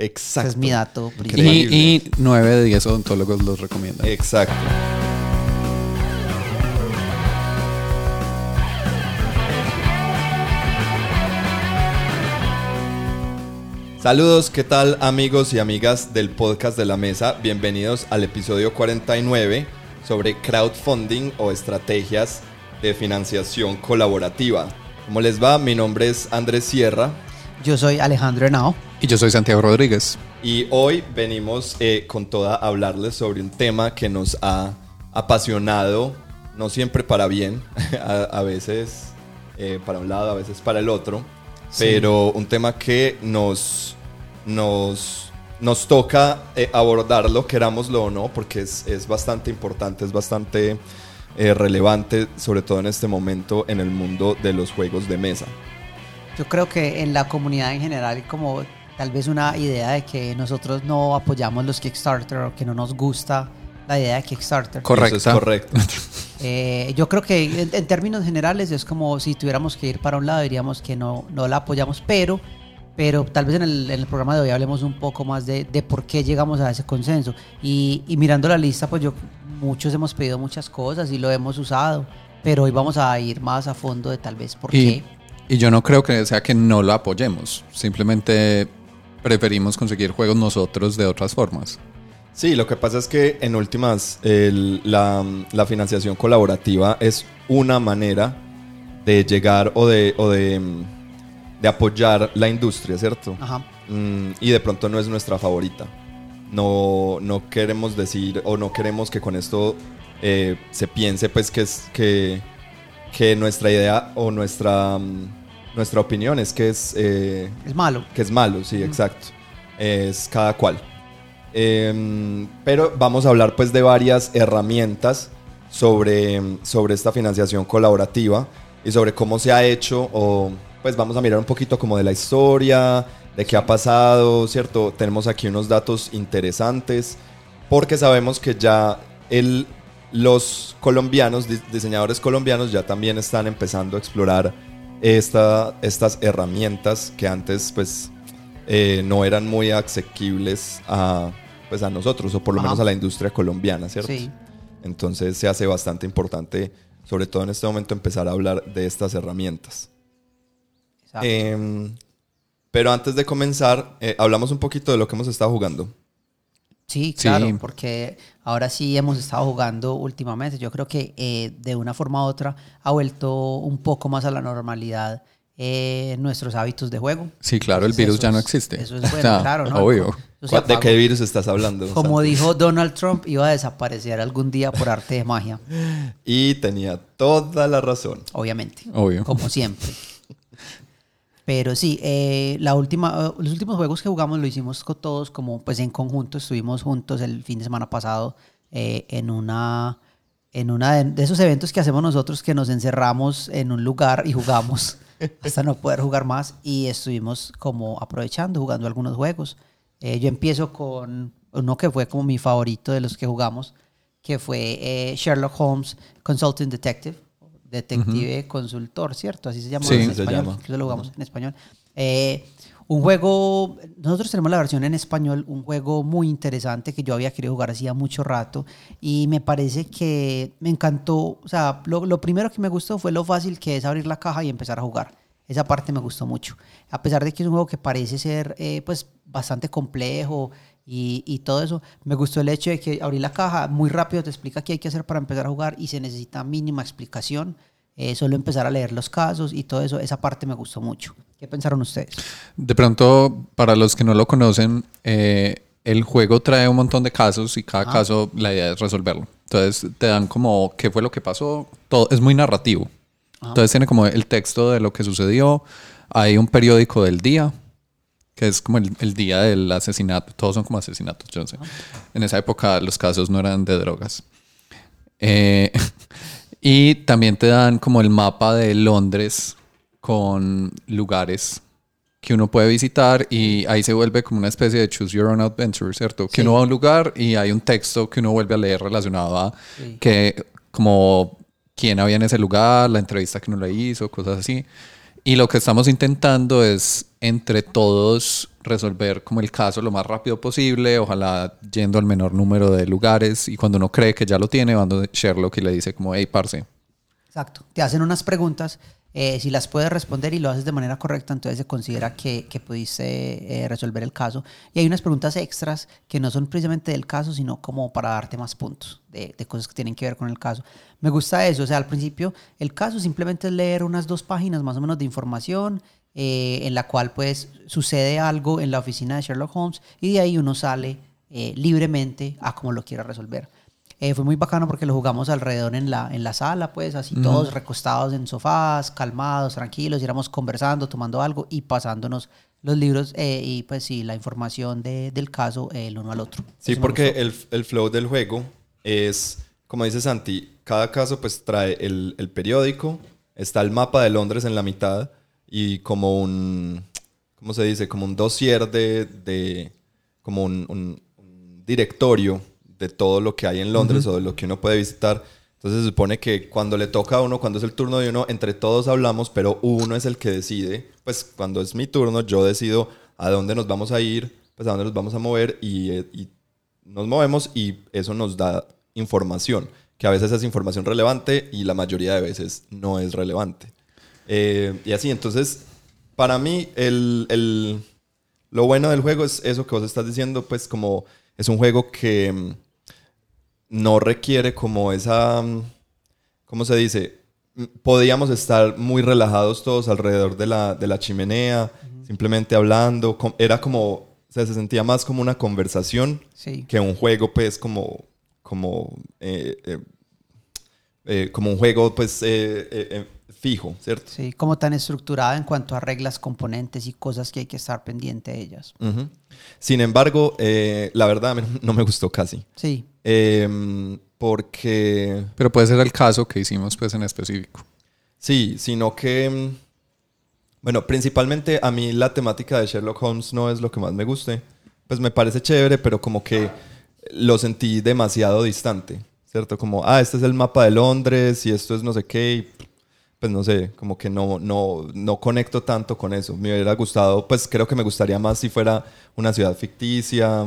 Exacto. Ese es mi dato Y, y 9 de 10 odontólogos los recomiendan. Exacto. Saludos, ¿qué tal amigos y amigas del podcast de la mesa? Bienvenidos al episodio 49 sobre crowdfunding o estrategias de financiación colaborativa. ¿Cómo les va? Mi nombre es Andrés Sierra Yo soy Alejandro Henao. Y yo soy Santiago Rodríguez. y hoy venimos eh, con toda a hablarles sobre un tema que nos ha apasionado, no siempre para bien, a, a veces eh, para un lado, a veces para el otro, pero un tema que nos, nos, nos toca eh, abordarlo, querámoslo o no, porque es, es bastante importante, es bastante eh, relevante, sobre todo en este momento en el mundo de los juegos de mesa. Yo creo que en la comunidad en general hay como tal vez una idea de que nosotros no apoyamos los Kickstarter o que no nos gusta la idea de Kickstarter. Correcto. Eso es correcto. Eh, yo creo que en, en términos generales es como si tuviéramos que ir para un lado diríamos que no, no la apoyamos, pero, pero tal vez en el, en el programa de hoy hablemos un poco más de, de por qué llegamos a ese consenso. Y, y mirando la lista, pues yo muchos hemos pedido muchas cosas y lo hemos usado, pero hoy vamos a ir más a fondo de tal vez por Y, qué. Y yo no creo que sea que no lo apoyemos. Simplemente preferimos conseguir juegos nosotros de otras formas. Sí, lo que pasa es que en últimas el- la, la financiación colaborativa es una manera de llegar o de, o de, de apoyar la industria, ¿cierto? Ajá. Mm, y de pronto no es nuestra favorita. No, no queremos decir o no queremos que con esto eh, se piense pues que es que, que nuestra idea o nuestra, mm, nuestra opinión es que es... eh, Es malo. que es malo, sí, exacto. Es cada cual. Em, pero vamos a hablar pues de varias herramientas sobre, sobre esta financiación colaborativa y sobre cómo se ha hecho o pues vamos a mirar un poquito como de la historia, de qué ha pasado, ¿cierto? Tenemos aquí unos datos interesantes porque sabemos que ya el, los colombianos, di- diseñadores colombianos ya también están empezando a explorar esta, estas herramientas que antes pues eh, no eran muy asequibles a, pues, a nosotros o por lo Ajá. menos a la industria colombiana, ¿cierto? Sí. Entonces se hace bastante importante, sobre todo en este momento, empezar a hablar de estas herramientas. Exacto. Em, pero antes de comenzar, eh, hablamos un poquito de lo que hemos estado jugando. Sí, Sí. claro, porque ahora sí hemos estado jugando últimamente. Yo creo que eh, de una forma u otra ha vuelto un poco más a la normalidad eh, nuestros hábitos de juego. Sí, claro, el virus ya no existe. Eso es bueno, O sea, claro, ¿no? Obvio. ¿De qué virus estás hablando? Como dijo Donald Trump, iba a desaparecer algún día por arte de magia, Y tenía toda la razón. obviamente. Obvio. Como siempre. Pero sí, eh, la última, los últimos juegos que jugamos lo hicimos con todos como pues en conjunto. Estuvimos juntos el fin de semana pasado eh, en una en una de, de esos eventos que hacemos nosotros que nos encerramos en un lugar y jugamos hasta no poder jugar más y estuvimos como aprovechando jugando algunos juegos. Eh, yo empiezo con uno que fue como mi favorito de los que jugamos, que fue eh, Sherlock Holmes Consulting Detective, detective consultor, ¿cierto? Así se llama Sí, en se español. llama. Incluso lo jugamos en español. Eh, un juego, nosotros tenemos la versión en español, un juego muy interesante que yo había querido jugar hacía mucho rato y me parece que me encantó, o sea, lo, lo primero que me gustó fue lo fácil que es abrir la caja y empezar a jugar. Esa parte me gustó mucho. A pesar de que es un juego que parece ser eh, pues bastante complejo y, y todo eso, me gustó el hecho de que abrir la caja muy rápido te explica qué hay que hacer para empezar a jugar y se necesita mínima explicación. Eh, solo empezar a leer los casos y todo eso, esa parte me gustó mucho. ¿Qué pensaron ustedes? De pronto, para los que no lo conocen, eh, el juego trae un montón de casos y cada Ah. caso la idea es resolverlo. Entonces te dan como qué fue lo que pasó. Todo es muy narrativo. Entonces tiene como el texto de lo que sucedió. Hay un periódico del día, que es como el, el día del asesinato. Todos son como asesinatos, yo no sé. En esa época los casos no eran de drogas. Eh, y también te dan como el mapa de Londres con lugares que uno puede visitar y ahí se vuelve como una especie de choose your own adventure, ¿cierto? Que Sí. uno va a un lugar y hay un texto que uno vuelve a leer relacionado a Sí. que como quién había en ese lugar, la entrevista que uno le hizo, cosas así. Y lo que estamos intentando es entre todos resolver como el caso lo más rápido posible, ojalá yendo al menor número de lugares y cuando uno cree que ya lo tiene, va donde Sherlock y le dice como, hey, parce. Exacto. Te hacen unas preguntas, eh, si las puedes responder y lo haces de manera correcta, entonces se considera que, que pudiste eh, resolver el caso. Y hay unas preguntas extras que no son precisamente del caso, sino como para darte más puntos de, de cosas que tienen que ver con el caso. Me gusta eso, o sea, al principio el caso simplemente es leer unas dos páginas más o menos de información eh, en la cual pues sucede algo en la oficina de Sherlock Holmes y de ahí uno sale eh, libremente a como lo quiera resolver. Eh, fue muy bacano porque lo jugamos alrededor en la, en la sala, pues así todos recostados en sofás, calmados, tranquilos, y éramos conversando, tomando algo y pasándonos los libros y pues sí, la información de, del caso el uno al otro. Sí, porque el, el, flow del juego es, como dice Santi, cada caso pues trae el, el periódico, está el mapa de Londres en la mitad, y como un, ¿cómo se dice? Como un dossier de, de como un, un, directorio de todo lo que hay en Londres o de lo que uno puede visitar. Entonces se supone que cuando le toca a uno, cuando es el turno de uno, entre todos hablamos, pero uno es el que decide. Pues cuando es mi turno, yo decido a dónde nos vamos a ir, pues a dónde nos vamos a mover y, y nos movemos y eso nos da información, que a veces es información relevante y la mayoría de veces no es relevante. Eh, y así, entonces, para mí, el, el, lo bueno del juego es eso que vos estás diciendo, pues como es un juego que mm, no requiere como esa, mm, ¿cómo se dice? Mm, podíamos estar muy relajados todos alrededor de la, de la chimenea, simplemente hablando. Era como, o sea, se sentía más como una conversación que un juego, pues, como, como, eh, eh, como un juego, pues, fijo, ¿cierto? Sí, como tan estructurada en cuanto a reglas, componentes y cosas que hay que estar pendiente de ellas. Sin embargo, eh, la verdad no me gustó casi. Sí. Em, porque... Pero puede ser el caso que hicimos pues en específico. Sí, sino que... Em, bueno, principalmente a mí la temática de Sherlock Holmes no es lo que más me guste. Pues me parece chévere, pero como que lo sentí demasiado distante, ¿cierto? Como, ah, este es el mapa de Londres y esto es no sé qué pues no sé, como que no, no, no conecto tanto con eso. Me hubiera gustado, pues creo que me gustaría más si fuera una ciudad ficticia,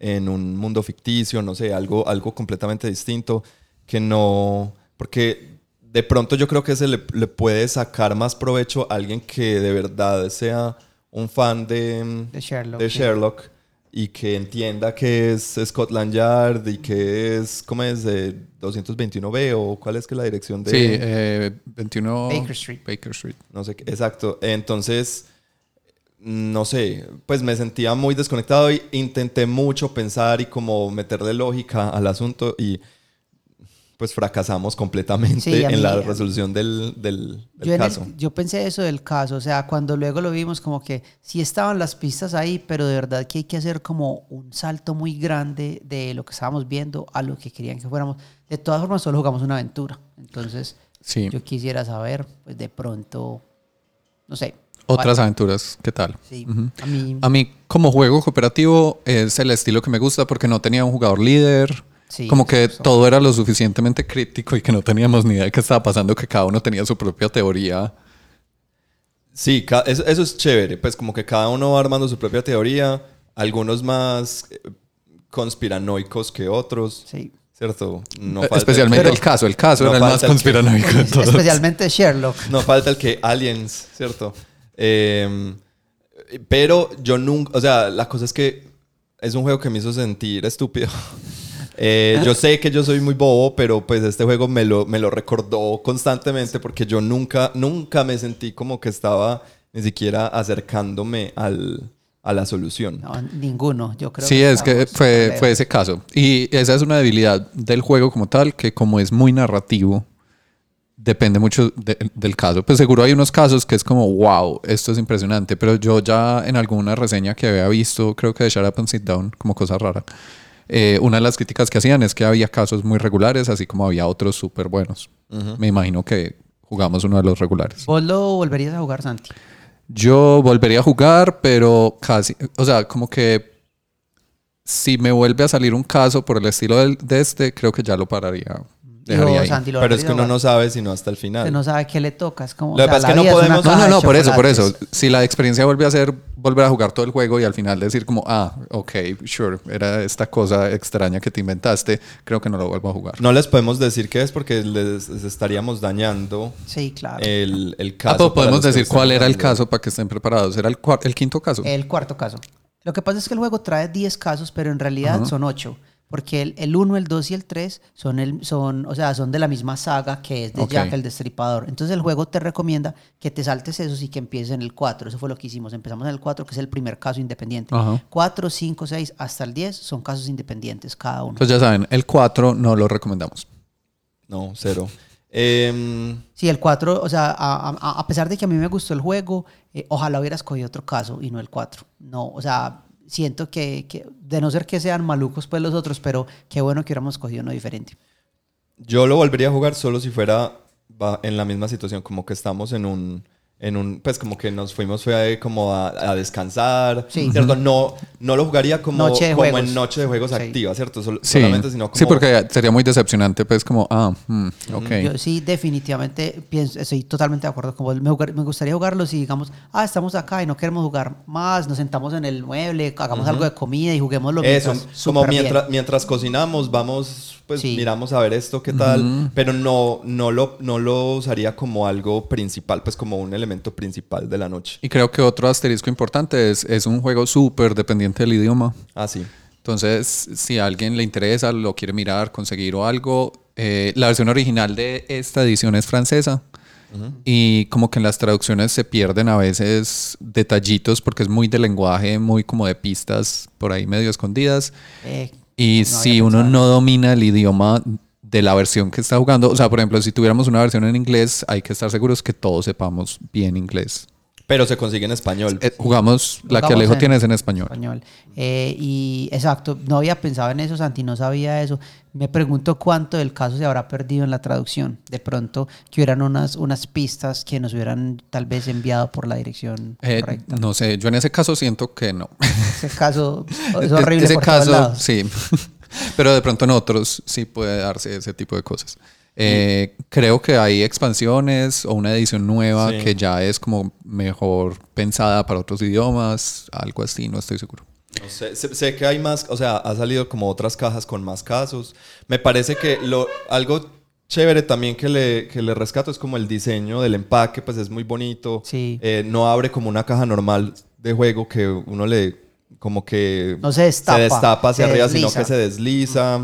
en un mundo ficticio, no sé, algo, algo completamente distinto, que no, porque de pronto yo creo que se le, puede sacar más provecho a alguien que de verdad sea un fan de, de Sherlock. De Sherlock y que entienda que es Scotland Yard y que es, ¿cómo es? 221B o cuál es que la dirección de... Sí, 21 eh, Baker Street. Baker Street. No sé, exacto. Entonces, no sé, pues me sentía muy desconectado y intenté mucho pensar y como meterle lógica al asunto y pues fracasamos completamente en la resolución del, del, caso. yo pensé eso del caso, o sea, cuando luego lo vimos como que sí estaban las pistas ahí, pero de verdad que hay que hacer como un salto muy grande de lo que estábamos viendo a lo que querían que fuéramos. De todas formas, solo jugamos una aventura. Entonces, yo quisiera saber, pues de pronto, no sé. Otras aventuras, ¿qué tal? Sí. a, mí... a mí, como juego cooperativo, es el estilo que me gusta porque no tenía un jugador líder como que todo era lo suficientemente crítico y que no teníamos ni idea de qué estaba pasando, que cada uno tenía su propia teoría. Sí, eso, es chévere, pues como que cada uno va armando su propia teoría, algunos más eh, conspiranoicos que otros. Sí. ¿Cierto? No Especialmente el, caso, el caso era el más conspiranoico de todos. Especialmente Sherlock. No falta el que aliens, ¿cierto? Em, pero yo nunca, o sea, la cosa es que es un juego que me hizo sentir estúpido. Eh, yo sé que yo soy muy bobo, pero pues este juego me lo, me lo recordó constantemente porque yo nunca, nunca me sentí como que estaba ni siquiera acercándome al, a la solución. No, ninguno, yo creo. Sí, es que fue, fue ese caso. Y esa es una debilidad del juego como tal, que como es muy narrativo, depende mucho del caso. Pues seguro hay unos casos que es como, wow, esto es impresionante, pero yo ya en alguna reseña que había visto, creo que de Shut Up and Sit Down, como cosa rara, eh, una de las críticas que hacían es que había casos muy regulares, así como había otros súper buenos. Me imagino que jugamos uno de los regulares. ¿Vos lo volverías a jugar, Santi? Yo volvería a jugar, pero casi, o sea, como que si me vuelve a salir un caso por el estilo de este, creo que ya lo pararía. Dejaría Digo, ahí. Santi, lo Pero es que uno no sabe sino hasta el final. Que no sabe qué le toca. Es como, Lo que pasa es que no podemos- No, no, no, por eso, por eso. Si la experiencia vuelve a ser volver a jugar todo el juego y al final decir como, ah, ok, sure, era esta cosa extraña que te inventaste, creo que no lo vuelvo a jugar. No les podemos decir qué es porque les, les estaríamos dañando Sí, claro. el, el Ah, caso. pero para podemos decir cuál era el caso para que estén preparados. Era el, el quinto caso. El cuarto caso. Lo que pasa es que el juego trae 10 casos, pero en realidad son 8. Porque el, el 1, el 2 y el 3 son, el, son, o sea, son de la misma saga que es de Ok. Jack el Destripador. Entonces el juego te recomienda que te saltes esos y que empieces en el 4. Eso fue lo que hicimos. Empezamos en el 4, que es el primer caso independiente. Ajá. 4, 5, 6 hasta el 10 son casos independientes cada uno. Entonces ya saben, el 4 no lo recomendamos. No, cero. Em, Sí, el 4, o sea, a, a- a pesar de que a mí me gustó el juego, eh, ojalá hubiera escogido otro caso y no el 4. No, o sea, siento que, que- de no ser que sean malucos pues los otros, pero qué bueno que hubiéramos escogido uno diferente. yo lo volvería a jugar solo si fuera en la misma situación, como que estamos en un, en un pues como que nos fuimos fue a- como a, a descansar, Sí. ¿cierto? No, no lo jugaría como, Noche como juegos. en noche de juegos Sí. activa, ¿cierto? Sol- Sí, Solamente, sino como... sí, porque sería muy decepcionante, pues como, ah, mm, ok. Yo sí, definitivamente pienso, estoy totalmente de acuerdo con vos. Me, me gustaría jugarlo si digamos, ah, estamos acá y no queremos jugar más, nos sentamos en el mueble, hagamos algo de comida y juguemos lo Eso, mientras, como súper bien. mientras, mientras cocinamos, vamos, pues Sí. miramos a ver esto, qué tal, pero no, no, lo, no lo usaría como algo principal, pues como un elemento principal de la noche. Y creo que otro asterisco importante es, es un juego súper dependiente del idioma. Ah, sí. Entonces, si a alguien le interesa, lo quiere mirar, conseguir o algo, eh, la versión original de esta edición es francesa. Y como que en las traducciones se pierden a veces detallitos porque es muy de lenguaje, muy como de pistas por ahí medio escondidas. Eh, Y no si uno no domina el idioma de la versión que está jugando, o sea, por ejemplo, si tuviéramos una versión en inglés, hay que estar seguros que todos sepamos bien inglés. Pero se consigue en español. Eh, jugamos, la que Alejo en tiene es en español. español. Eh, y exacto, no había pensado en eso, Santi, no sabía eso. Me pregunto cuánto del caso se habrá perdido en la traducción. De pronto, que hubieran unas, unas pistas que nos hubieran tal vez enviado por la dirección Eh, correcta. no sé, yo en ese caso siento que no. Ese caso es horrible Ese por todos caso, lados. sí. Pero de pronto en otros sí puede darse ese tipo de cosas. Eh, creo que hay expansiones o una edición nueva Sí. que ya es como mejor pensada para otros idiomas, algo así, no estoy seguro. No sé, sé, sé que hay más, o sea, ha salido como otras cajas con más casos. Me parece que lo, algo chévere también que le, que le rescato es como el diseño del empaque, pues es muy bonito. Sí. Eh, no abre como una caja normal de juego que uno le como que No se destapa, destapa hacia se arriba, desliza. sino que se desliza.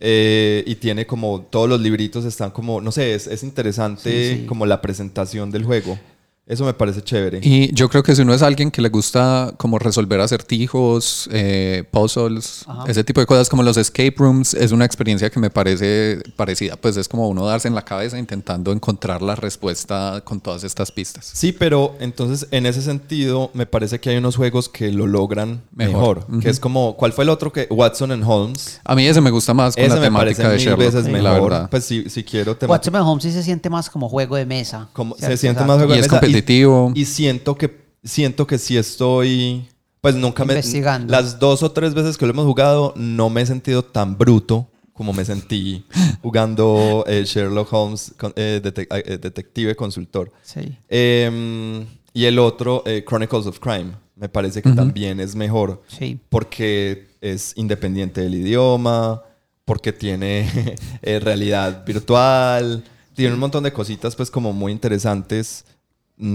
Eh, y tiene como todos los libritos están como, no sé, es, es interesante Sí, sí. como la presentación del juego. Eso me parece chévere. Y yo creo que si uno es alguien que le gusta como resolver acertijos, eh, puzzles, Ajá. ese tipo de cosas como los escape rooms, es una experiencia que me parece parecida. Pues es como uno darse en la cabeza intentando encontrar la respuesta con todas estas pistas. Sí, pero entonces en ese sentido me parece que hay unos juegos que lo logran mejor. Mejor. Que es como, ¿cuál fue el otro que? Watson and Holmes. A mí ese me gusta más con Ese la me parece temática de mil Sherlock, veces la mejor. verdad. Pues si, si quiero temática. Watson Holmes sí se siente más como juego de mesa. como- se siente Exacto. más juego de es mesa competitivo. Y, siento que siento que sí estoy. Pues nunca me. Las dos o tres veces que lo hemos jugado, no me he sentido tan bruto como me sentí jugando eh, Sherlock Holmes, con- eh, detec- eh, detective consultor. Sí. Em, y el otro, eh, Chronicles of Crime, me parece que también es mejor Sí. porque es independiente del idioma, porque tiene eh, realidad virtual, tiene un montón de cositas pues como muy interesantes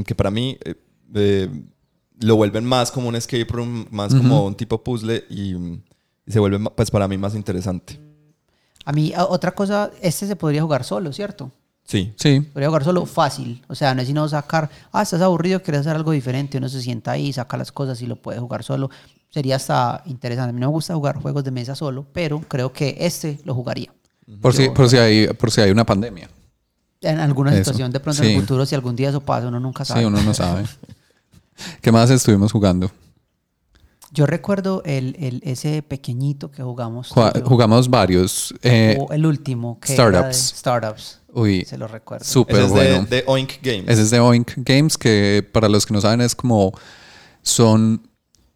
que para mí eh, eh, lo vuelven más como un escape room, más como un tipo puzzle y, mm, y se vuelve pues para mí más interesante. A mí, otra cosa, este se podría jugar solo, ¿cierto? Sí. Sí. Podría jugar solo fácil. O sea, no es sino sacar, ah, estás aburrido, quieres hacer algo diferente. Uno se sienta ahí, saca las cosas y lo puede jugar solo. Sería hasta interesante. A mí no me gusta jugar juegos de mesa solo, pero creo que este lo jugaría. Por si, por, si hay, por si hay una pandemia. En alguna Eso. situación, de pronto en el futuro, si algún día eso pasa, uno nunca sabe. Sí, uno no sabe. ¿Qué más estuvimos jugando? Yo recuerdo el, el- ese pequeñito que jugamos. Jugamos varios. eh, el último, que Startups. era de Startups. uy, Se lo recuerdo. súper es bueno. de, de Oink Games. Ese es de Oink Games, que para los que no saben es como son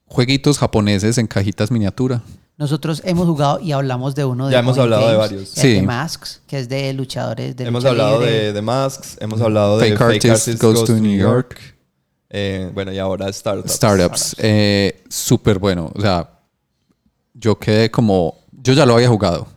jueguitos japoneses en cajitas miniatura. Nosotros hemos jugado y hablamos de uno de Ya hemos Point hablado de varios. Sí. de Masks, que es de luchadores de Hemos lucha hablado libre. de, de Masks, hemos hablado de Fake Artist Goes to New York. Eh, bueno, y ahora Startups. Startups. Eh, Súper bueno. O sea, yo quedé como. Yo ya lo había jugado.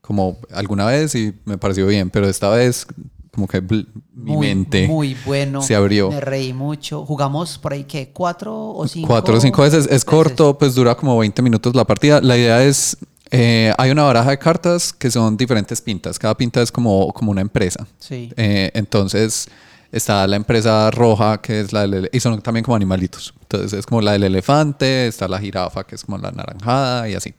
Como alguna vez y me pareció bien, pero esta vez, como que mi muy, mente muy bueno. se abrió. Me reí mucho. Jugamos por ahí que cuatro o cinco. Cuatro o cinco veces. Es corto, pues dura como 20 minutos la partida. La idea es. eh, hay una baraja de cartas que son diferentes pintas. Cada pinta es como, como una empresa. Sí. Eh, entonces está la empresa roja, que es la del... Y son también como animalitos. Entonces es como la del elefante, está la jirafa, que es como la naranjada y así.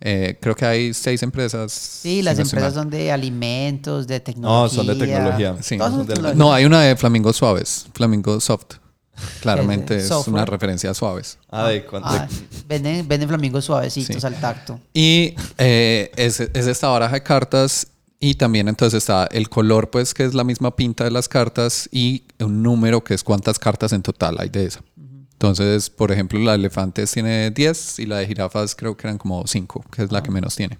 Eh, creo que hay seis empresas. Sí, si las empresas son de alimentos, de tecnología. No, son de tecnología. Sí. Todas son Son de- tecnología. No, hay una de flamingos suaves, flamingo soft. Claramente es Software. una referencia a suaves. Ah, de cuánto. Ah, venden, venden flamingos suavecitos Sí. al tacto. Y eh, es, es esta baraja de cartas y también entonces está el color, pues que es la misma pinta de las cartas y un número que es cuántas cartas en total hay de esa. Entonces, por ejemplo, la de elefantes tiene 10 y la de jirafas creo que eran como 5, que es la que menos tiene.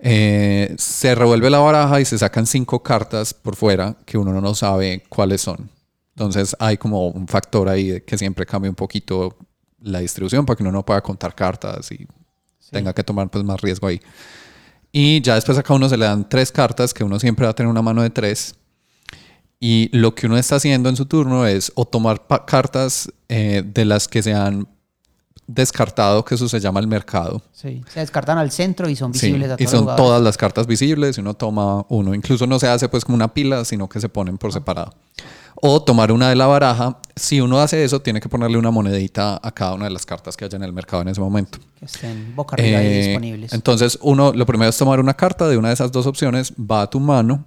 Eh, se revuelve la baraja y se sacan cinco cartas por fuera que uno no sabe cuáles son. Entonces hay como un factor ahí que siempre cambia un poquito la distribución para que uno no pueda contar cartas y tenga que tomar pues más riesgo ahí. Y ya después a cada uno se le dan tres cartas, que uno siempre va a tener una mano de tres. Y lo que uno está haciendo en su turno es o tomar cartas eh, de las que se han descartado, que eso se llama el mercado. Sí. Se descartan al centro y son Sí, visibles a todos y son todas las cartas visibles y uno toma uno. Incluso no se hace pues como una pila, sino que se ponen por separado. O tomar una de la baraja. Si uno hace eso, tiene que ponerle una monedita a cada una de las cartas que haya en el mercado en ese momento. Que estén boca arriba y Eh, disponibles. Entonces, uno, lo primero es tomar una carta de una de esas dos opciones, va a tu mano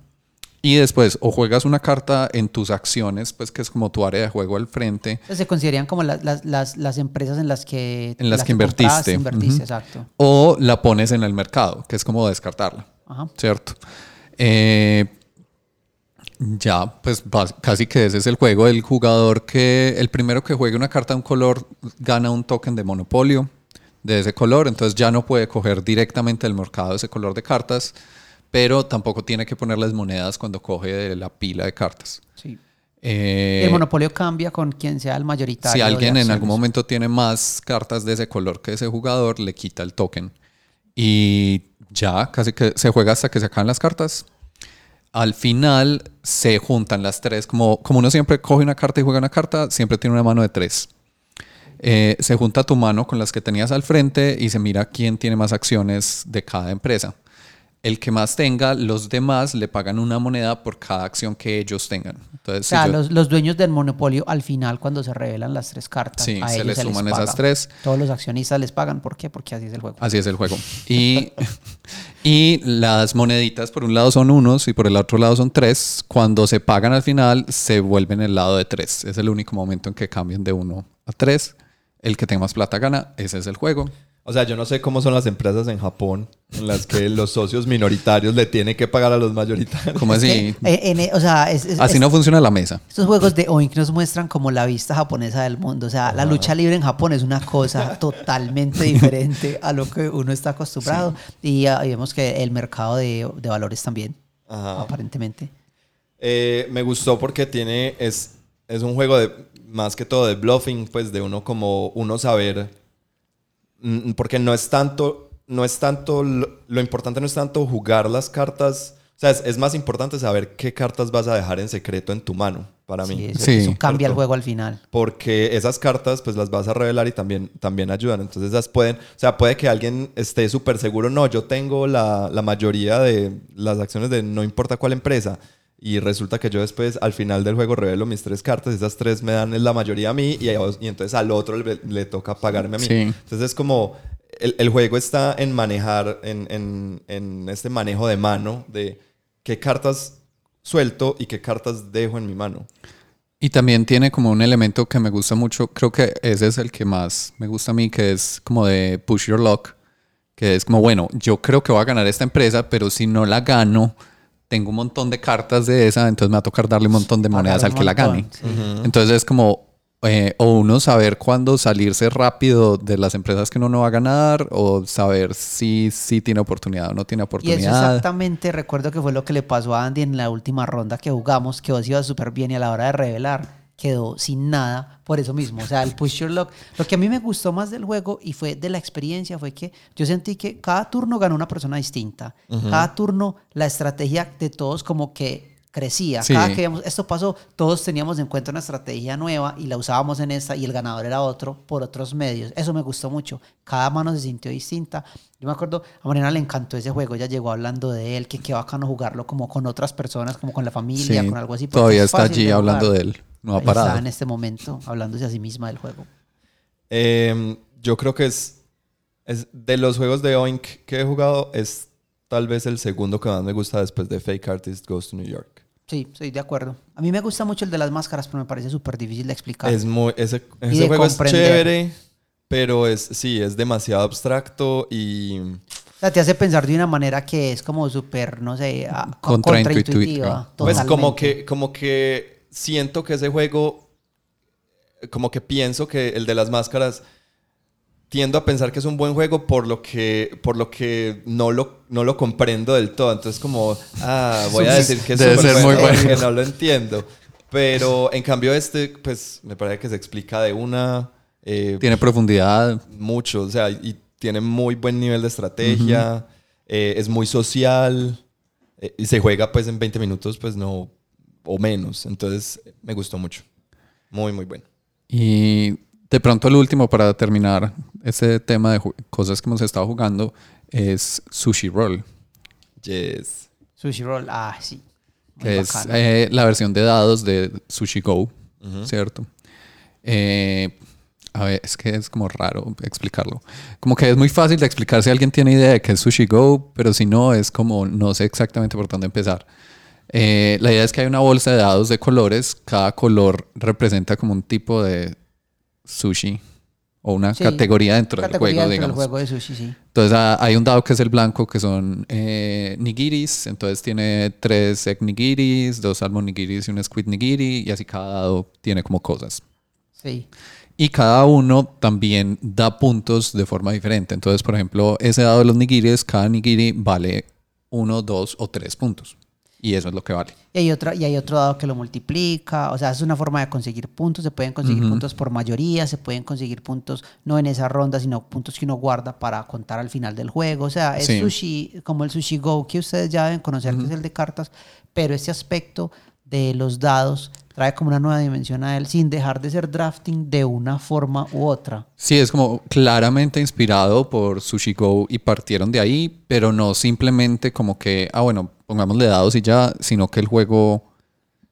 y después o juegas una carta en tus acciones, pues que es como tu área de juego al frente, Entonces, se considerarían como la- las, las, las empresas en las que... En las que invertiste. exacto. o la pones en el mercado, que es como descartarla. Ajá. ¿cierto? Eh, ya, pues casi que ese es el juego. El jugador que, el primero que juegue una carta de un color gana un token de monopolio de ese color, entonces ya no puede coger directamente del mercado ese color de cartas, pero tampoco tiene que ponerles monedas cuando coge de la pila de cartas. Sí. Eh, el monopolio cambia con quien sea el mayoritario. si alguien en algún momento tiene más cartas de ese color que ese jugador, le quita el token. Y ya, casi que se juega hasta que se acaban las cartas. Al final se juntan las tres. Como, como uno siempre coge una carta y juega una carta, siempre tiene una mano de tres. Eh, se junta tu mano con las que tenías al frente y se mira quién tiene más acciones de cada empresa. El que más tenga, los demás le pagan una moneda por cada acción que ellos tengan. Entonces, O sea, si yo- los, los dueños del monopolio al final cuando se revelan las tres cartas, Sí, a se ellos les se suman les esas tres. Todos los accionistas les pagan. ¿Por qué? Porque así es el juego. Así es el juego. Y, y las moneditas por un lado son unos y por el otro lado son tres. Cuando se pagan al final, se vuelven el lado de tres. Es el único momento en que cambian de uno a tres. El que tenga más plata gana. Ese es el juego. O sea, yo no sé cómo son las empresas en Japón en las que los socios minoritarios le tienen que pagar a los mayoritarios. ¿Cómo así? Eh, en- o sea, es- es- Así es- no funciona la mesa. estos juegos de Oink nos muestran como la vista japonesa del mundo. O sea, la lucha libre en Japón es una cosa totalmente diferente a lo que uno está acostumbrado. Y, ah, y vemos que el mercado de, de valores también, Ajá. aparentemente. Eh, me gustó porque tiene es, es un juego de más que todo de bluffing, pues de uno como uno saber porque no es tanto no es tanto lo, lo importante no es tanto jugar las cartas, o sea, es, es más importante saber qué cartas vas a dejar en secreto en tu mano para Sí, mí. eso, Sí. eso cambia el juego al final. Porque esas cartas pues las vas a revelar y también, también ayudan. Entonces esas pueden, o sea, puede que alguien esté súper seguro, no, yo tengo la, la mayoría de las acciones de no importa cuál empresa. Y resulta que yo después al final del juego revelo mis tres cartas, esas tres me dan la mayoría a mí y, y entonces al otro le, le toca pagarme a mí. Sí. Entonces es como, el, el juego está en manejar, en, en, en este manejo de mano de qué cartas suelto y qué cartas dejo en mi mano. Y también tiene como un elemento que me gusta mucho, creo que ese es el que más me gusta a mí, que es como de push your luck, que es como, bueno, yo creo que voy a ganar esta empresa, pero si no la gano, tengo un montón de cartas de esa, entonces me va a tocar darle un montón de monedas al que la gane. sí. Entonces es como, eh, o uno saber cuándo salirse rápido de las empresas que uno no va a ganar, o saber si, si tiene oportunidad o no tiene Y oportunidad. eso exactamente, recuerdo que fue lo que le pasó a Andy en la última ronda que jugamos, que vos iba súper bien y a la hora de revelar quedó sin nada por eso mismo. O sea, el push your luck. Lo que a mí me gustó más del juego y fue de la experiencia fue que yo sentí que cada turno ganó una persona distinta. Cada turno la estrategia de todos como que crecía. Sí. Cada que veíamos, esto pasó, todos teníamos en cuenta una estrategia nueva y la usábamos en esta y el ganador era otro por otros medios. Eso me gustó mucho. Cada mano se sintió distinta. Yo me acuerdo, a Mariana le encantó ese juego. Ella llegó hablando de él, que qué bacano jugarlo como con otras personas, como con la familia, Sí, con algo así. todavía es está allí hablando de él. No ha parado. Está en este momento hablándose a sí misma del juego. Eh, yo creo que es, es de los juegos de Oink que he jugado, es tal vez el segundo que más me gusta después de Fake Artist Goes to New York. Sí, estoy de acuerdo. A mí me gusta mucho el de las máscaras, pero me parece súper difícil de explicar. Es muy, ese juego es chévere, pero es, sí, es demasiado abstracto y O sea, te hace pensar de una manera que es como súper, no sé, Contraintuitiva. contraintuitiva. pues como que, como que siento que ese juego, como que pienso que el de las máscaras, tiendo a pensar que es un buen juego por lo que, por lo que no, lo, no lo comprendo del todo. Entonces como, ah, voy a decir que es Debe ser muy bueno porque no lo entiendo. Pero en cambio este, pues me parece que se explica de una... eh, Tiene profundidad. mucho, o sea, y tiene muy buen nivel de estrategia, eh, es muy social eh, y se juega pues en 20 minutos, pues no, o menos. Entonces me gustó mucho. Muy, muy bueno. Y de pronto el último para terminar ese tema de cosas que hemos estado jugando es Sushi Roll, Yes. Sushi Roll, ah, sí. Muy que es eh, la versión de dados de Sushi Go, ¿cierto? Eh, a ver, es que es como raro explicarlo. Como que es muy fácil de explicar si alguien tiene idea de qué es Sushi Go, pero si no, es como no sé exactamente por dónde empezar. Eh, la idea es que hay una bolsa de dados de colores, cada color representa como un tipo de sushi o una Sí, categoría dentro del juego, dentro del juego de sushi, sí. Entonces ah, hay un dado que es el blanco que son eh, nigiris, entonces tiene tres egg nigiris, dos salmon nigiris y un squid nigiri y así cada dado tiene como cosas. Sí. Y cada uno también da puntos de forma diferente. Entonces, por ejemplo, ese dado de los nigiris, cada nigiri vale uno, dos o tres puntos. Y eso es lo que vale. Y hay, otra, y hay otro dado que lo multiplica, o sea, es una forma de conseguir puntos, se pueden conseguir puntos por mayoría, se pueden conseguir puntos no en esa ronda, sino puntos que uno guarda para contar al final del juego, o sea, es Sí. sushi, como el sushi go, que ustedes ya deben conocer, que es el de cartas, pero este aspecto de los dados trae como una nueva dimensión a él, sin dejar de ser drafting de una forma u otra. Sí, es como claramente inspirado por Sushi Go y partieron de ahí, pero no simplemente como que, ah, bueno, pongámosle dados y ya, sino que el juego,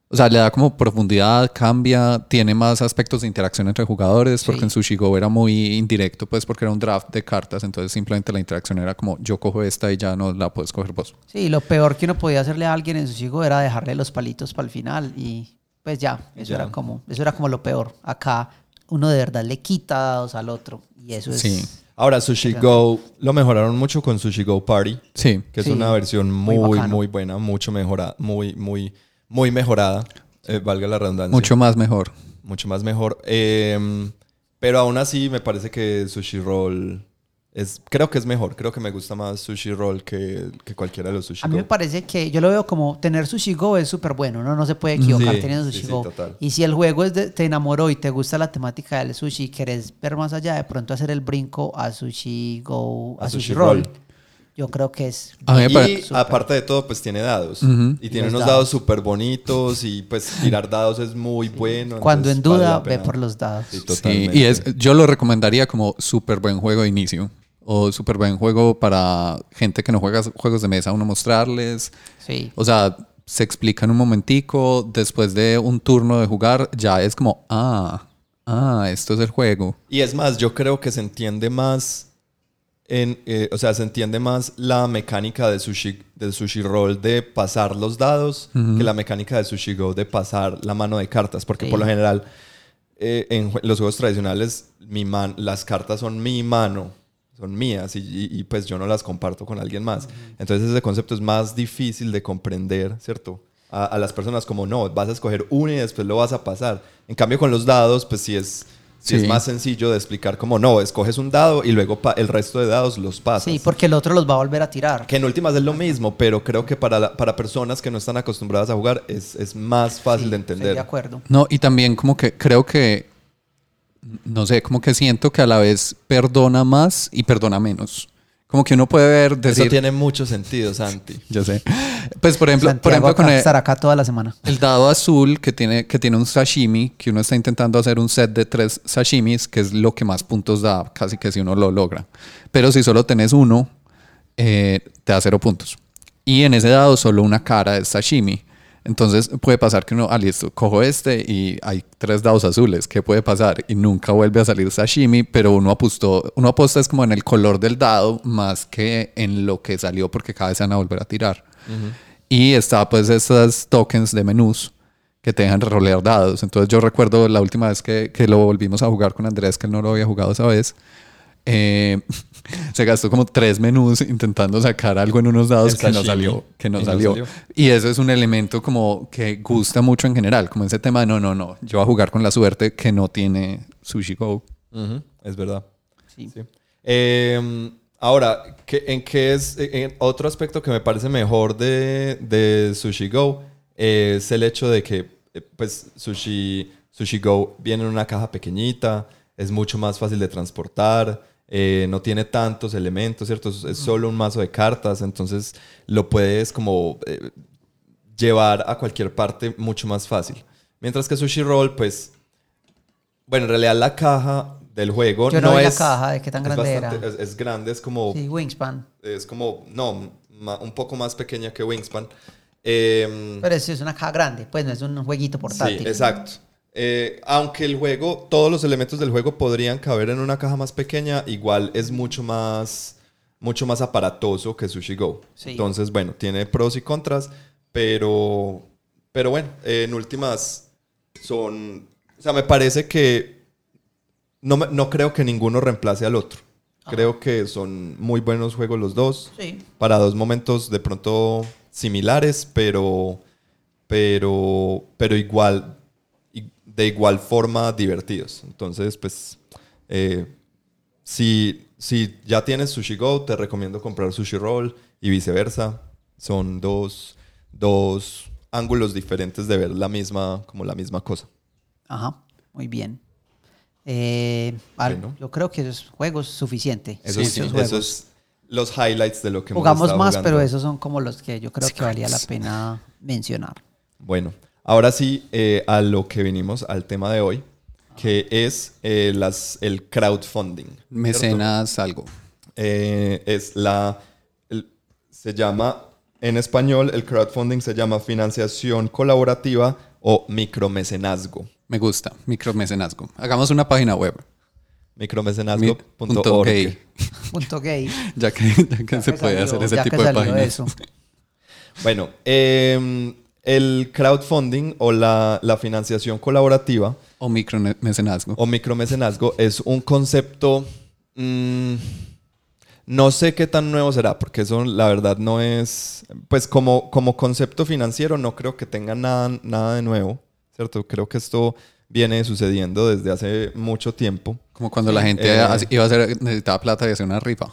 o sea, le da como profundidad, cambia, tiene más aspectos de interacción entre jugadores, porque Sí. en Sushi Go era muy indirecto, pues porque era un draft de cartas, entonces simplemente la interacción era como, yo cojo esta y ya no la puedes coger vos. Sí, lo peor que uno podía hacerle a alguien en sushi go era dejarle los palitos para el final y pues ya, eso Ya. era como, eso era como lo peor. Acá uno de verdad le quita dados al otro y eso es Sí. Ahora Sushi Go lo mejoraron mucho con Sushi Go Party, Sí, que es Sí, una versión muy muy, buena, mucho mejorada, muy, muy, muy mejorada, eh, valga la redundancia. mucho más mejor. mucho más mejor. Eh, pero aún así me parece que Sushi Roll es, creo que es mejor. Creo que me gusta más Sushi Roll que, que cualquiera de los Sushi A mí me parece que yo lo veo como tener sushi go es súper bueno, ¿no? No se puede equivocar Sí, teniendo sushi sí, go. total. Y si el juego es de- te enamoró y te gusta la temática del sushi y querés ver más allá, de pronto hacer el brinco a sushi go, a, A sushi, Sushi roll. Roll. Yo creo que es A mí me Y aparte de todo, pues tiene dados. Y tiene Los unos dados. súper bonitos y pues tirar dados es muy bueno. cuando en vale duda ve por los dados. Sí, y es, yo lo recomendaría como súper buen juego de inicio. O súper buen juego para gente que no juega juegos de mesa, uno mostrarles. Sí. O sea, se explica en un momentico. Después de un turno de jugar, ya es como, ah, ah, esto es el juego. Y es más, yo creo que se entiende más en, eh, o sea, se entiende más la mecánica de sushi, del sushi roll de pasar los dados que la mecánica de sushi go de pasar la mano de cartas, porque Sí. por lo general eh, en los juegos tradicionales mi man, las cartas son mi mano, son mías y, y- y, pues yo no las comparto con alguien más. Entonces ese concepto es más difícil de comprender, ¿cierto? a, a las personas como no, vas a escoger uno y después lo vas a pasar. En cambio con los dados, pues sí es, sí es Sí. más sencillo de explicar como no, escoges un dado y luego pa- el resto de dados los pasas. Sí, porque el otro los va a volver a tirar. Que en últimas es lo mismo, pero creo que para, la- para personas que no están acostumbradas a jugar es, es más fácil Sí, de entender. de acuerdo. No, y también como que creo que, no sé, como que siento que a la vez perdona más y perdona menos. Como que uno puede ver, decir, Eso tiene mucho sentido, Santi. yo sé. Pues por ejemplo, por ejemplo con el, estará acá toda la semana. el dado azul que tiene, que tiene un sashimi, que uno está intentando hacer un set de tres sashimis, que es lo que más puntos da, casi que si uno lo logra. Pero si solo tenés uno, eh, te da cero puntos. Y en ese dado solo una cara es sashimi. Entonces puede pasar que uno, ah, listo, cojo este y hay tres dados azules. ¿Qué puede pasar? Y nunca vuelve a salir sashimi, pero uno apostó, uno aposta es como en el color del dado más que en lo que salió porque cada vez se van a volver a tirar. Y está pues esas tokens de menús que te dejan rolear dados. Entonces yo recuerdo la última vez que, que lo volvimos a jugar con Andrés, que él no lo había jugado esa vez. Eh, se gastó como tres menús intentando sacar algo en unos dados que no salió, que no Y no salió. Y eso es un elemento como que gusta mucho en general, como ese tema de no, no, no, yo voy a jugar con la suerte que no tiene Sushi Go. Es verdad. Sí. Sí. Eh, ahora, ¿qué- ¿en qué es en otro aspecto que me parece mejor de, de Sushi Go? Es el hecho de que, eh, pues, Sushi, Sushi Go viene en una caja pequeñita, es mucho más fácil de transportar, eh, no tiene tantos elementos, ¿cierto? Es, es solo un mazo de cartas, entonces lo puedes como eh, llevar a cualquier parte mucho más fácil. Mientras que Sushi Roll, pues, bueno, en realidad la caja del juego Yo no vi la es caja, ¿de qué tan es grande bastante- era? Es, es grande, es como, Sí, Wingspan. es como, no, ma- un poco más pequeña que Wingspan. Em, Pero es, es una caja grande, pues no es un jueguito portátil. Sí, exacto. Eh, aunque el juego, todos los elementos del juego podrían caber en una caja más pequeña, igual es mucho más, mucho más aparatoso que Sushi Go. Sí. Entonces, bueno, tiene pros y contras, pero, pero bueno, eh, en últimas son, o sea, me parece que no, me- no creo que ninguno reemplace al otro. Creo que son muy buenos juegos los dos Sí. para dos momentos de pronto similares, pero, pero, pero igual, de igual forma divertidos. Entonces, pues, eh, si, si ya tienes Sushi Go, te recomiendo comprar Sushi Roll y viceversa. Son dos, dos ángulos diferentes de ver la misma, como la misma cosa. Ajá, muy bien. Eh, al- Bueno. Yo creo que esos juegos suficiente. Eso muchos sí, juegos. eso es los highlights de lo que hemos Jugamos estado más, jugando. pero esos son como los que yo creo que valía la pena mencionar. Bueno, ahora sí eh, a lo que vinimos, al tema de hoy, que es eh, las, el crowdfunding. ¿cierto? Mecenas algo. Eh, es la, el- se llama, en español, el crowdfunding se llama financiación colaborativa o micromecenazgo. Me gusta, micromecenazgo. Hagamos una página web. Mi- punto Micromecenazgo.org. gay. Punto gay. Ya que, ya que Ya se que puede salió- hacer ese ya que tipo de páginas. eso. Bueno, em, el crowdfunding o la, la financiación colaborativa O micromecenazgo. o micromecenazgo es un concepto. mm, no sé qué tan nuevo será, porque eso la verdad no es. Pues como, como concepto financiero, no creo que tenga nada, nada de nuevo, ¿cierto? Creo que esto viene sucediendo desde hace mucho tiempo. Como cuando la gente Eh. iba a hacer, necesitaba plata y hacía una rifa.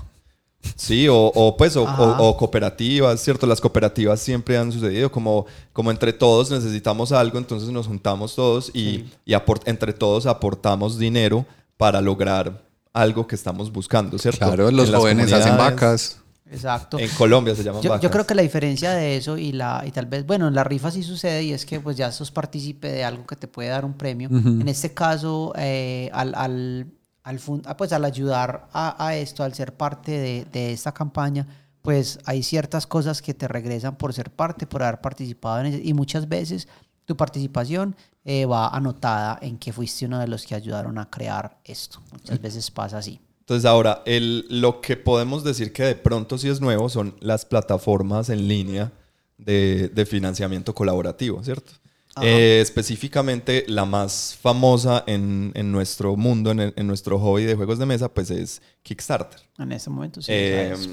Sí, o, o pues, o, Ajá. o- o cooperativas, ¿cierto? Las cooperativas siempre han sucedido, como, como entre todos necesitamos algo, entonces nos juntamos todos y, y aport- entre todos aportamos dinero para lograr algo que estamos buscando, ¿cierto? Claro, los jóvenes hacen vacas. Exacto. En Colombia se llaman Yo, vacas. yo creo que la diferencia de eso y la y tal vez, bueno, en la rifa sí sucede y es que pues ya sos partícipe de algo que te puede dar un premio. En este caso, eh, al, al, al ah, pues al ayudar a, a esto, al ser parte de, de esta campaña, pues hay ciertas cosas que te regresan por ser parte, por haber participado en eso. Y muchas veces tu participación eh, va anotada en que fuiste uno de los que ayudaron a crear esto. Muchas veces pasa así. Entonces ahora, el, lo que podemos decir que de pronto sí es nuevo son las plataformas en línea de, de financiamiento colaborativo, ¿cierto? Eh, específicamente la más famosa en, en nuestro mundo, en, el- en nuestro hobby de juegos de mesa, pues es Kickstarter. En este momento sí. Eh, ¿sabes?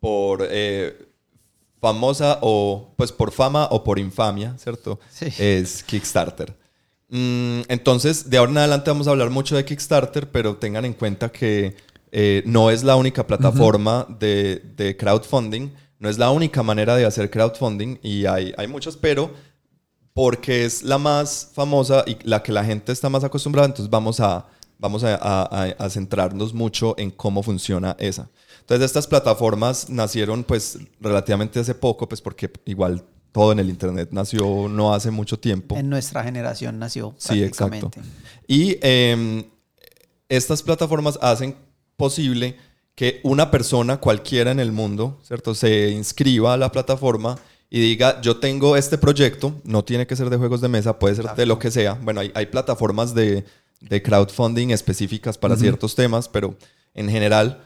por eh, famosa o pues por fama o por infamia, ¿cierto? Sí. Es Kickstarter. Mm, entonces, de ahora en adelante vamos a hablar mucho de Kickstarter, pero tengan en cuenta que eh, no es la única plataforma de, de crowdfunding, no es la única manera de hacer crowdfunding y hay, hay muchas, pero porque es la más famosa y la que la gente está más acostumbrada, entonces vamos a, vamos a, a- a- a centrarnos mucho en cómo funciona esa. Entonces estas plataformas nacieron pues relativamente hace poco, pues porque igual todo en el Internet nació no hace mucho tiempo. En nuestra generación nació Sí, exacto. Y eh, estas plataformas hacen posible que una persona cualquiera en el mundo, ¿cierto? Se inscriba a la plataforma y diga, yo tengo este proyecto, no tiene que ser de juegos de mesa, puede ser de lo que sea. Bueno, hay, hay plataformas de, de crowdfunding específicas para ciertos temas, pero en general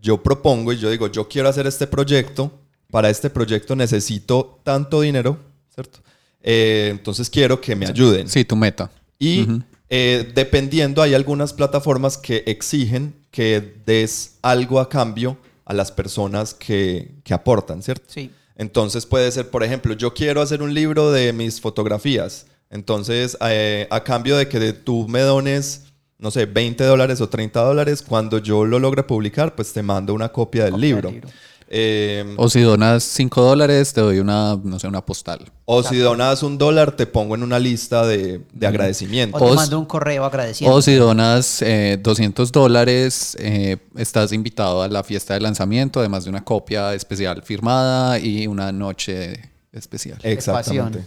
yo propongo y yo digo, yo quiero hacer este proyecto, para este proyecto necesito tanto dinero, ¿cierto? Eh, entonces quiero que me ayuden. Sí, tu meta. Y eh, dependiendo, hay algunas plataformas que exigen que des algo a cambio a las personas que, que aportan, ¿cierto? Sí. Entonces puede ser, por ejemplo, yo quiero hacer un libro de mis fotografías. Entonces, eh, a cambio de que tú me dones, no sé, 20 dólares o 30 dólares, cuando yo lo logre publicar, pues te mando una copia del Copia del libro. libro. Eh, O si donas 5 dólares, te doy una, no sé, una postal. o si donas un dólar, te pongo en una lista de, de agradecimiento. O te mando un correo agradeciendo. O si donas eh, 200 dólares, eh, estás invitado a la fiesta de lanzamiento, además de una copia especial firmada y una noche especial. Exactamente.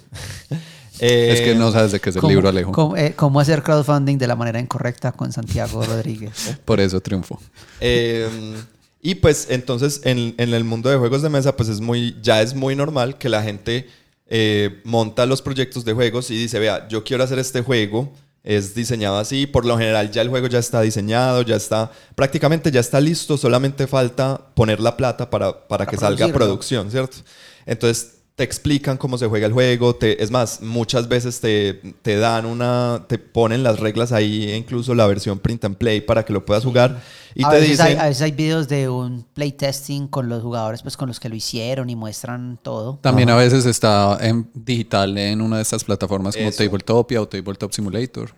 es que Eh, no sabes de qué es el ¿Cómo- libro, Alejo. Cómo, eh, cómo hacer crowdfunding de la manera incorrecta con Santiago Rodríguez. Por eso triunfo. Y pues entonces en, en el mundo de juegos de mesa pues es muy, ya es muy normal que la gente eh, monta los proyectos de juegos y dice, vea, yo quiero hacer este juego, es diseñado así, por lo general ya el juego ya está diseñado, ya está, prácticamente ya está listo, solamente falta poner la plata para, para, Para que salga producirlo. producción, ¿cierto? Entonces te explican cómo se juega el juego, te, es más, muchas veces te, te dan una, te ponen las reglas ahí, incluso la versión print and play para que lo puedas jugar y a, te veces dicen... hay, a veces hay videos de un playtesting con los jugadores, pues con los que lo hicieron y muestran todo. También a veces está en digital en una de estas plataformas como Eso. Tabletopia o Tabletop Simulator.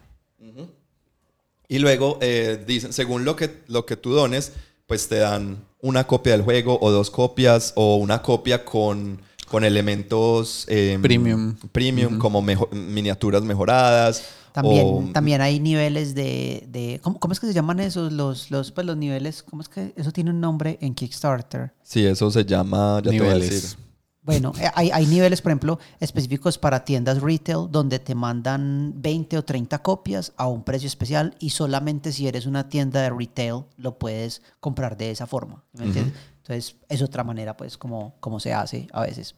Y luego eh, dicen, según lo que, lo que tú dones, pues te dan una copia del juego o dos copias o una copia con, con elementos eh, Premium. premium como mejo- miniaturas mejoradas. También, o- también hay niveles de... de ¿cómo, cómo es que se llaman esos? Los, los, pues los niveles... ¿Cómo es que eso tiene un nombre en Kickstarter? Sí, eso se llama, ya te voy a Niveles. decir. Bueno, eh, hay, hay niveles, por ejemplo, específicos para tiendas retail donde te mandan 20 o 30 copias a un precio especial y solamente si eres una tienda de retail lo puedes comprar de esa forma. ¿me entiendes? Entonces, es otra manera, pues, como, como se hace a veces.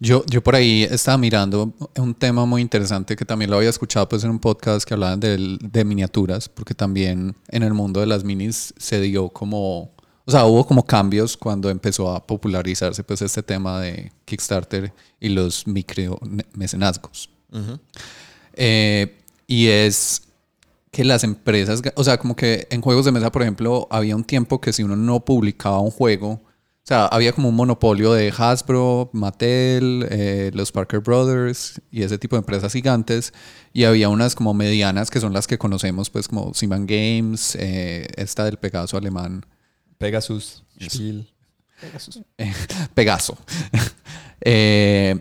Yo, yo por ahí estaba mirando un tema muy interesante que también lo había escuchado pues en un podcast que hablaban del- de miniaturas, porque también en el mundo de las minis se dio como, o sea, hubo como cambios cuando empezó a popularizarse pues este tema de Kickstarter y los micro mecenazgos. Eh, y es que las empresas, o sea, como que en juegos de mesa, por ejemplo, había un tiempo que si uno no publicaba un juego, o sea, había como un monopolio de Hasbro, Mattel, eh, los Parker Brothers y ese tipo de empresas gigantes, y había unas como medianas que son las que conocemos, pues como Simon Games, eh, esta del Pegaso alemán, Pegasus, Spiel. eh, Pegaso, eh,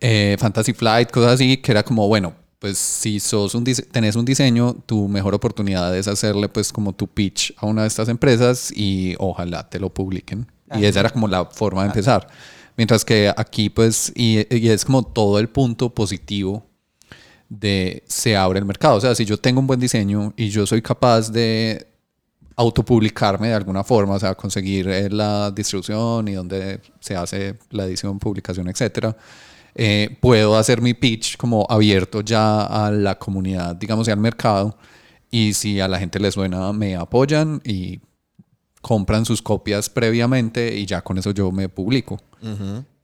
eh, Fantasy Flight, cosas así, que era como, bueno, pues si sos un tenés un diseño, tu mejor oportunidad es hacerle pues como tu pitch a una de estas empresas y ojalá te lo publiquen. Y esa era como la forma de empezar. Mientras que aquí pues, y, y es como todo el punto positivo de se abre el mercado. O sea, si yo tengo un buen diseño y yo soy capaz de autopublicarme de alguna forma, o sea, conseguir eh, la distribución y donde se hace la edición, publicación, etcétera, eh, puedo hacer mi pitch como abierto ya a la comunidad, digamos, y al mercado. Y si a la gente le suena, me apoyan y compran sus copias previamente y ya con eso yo me publico.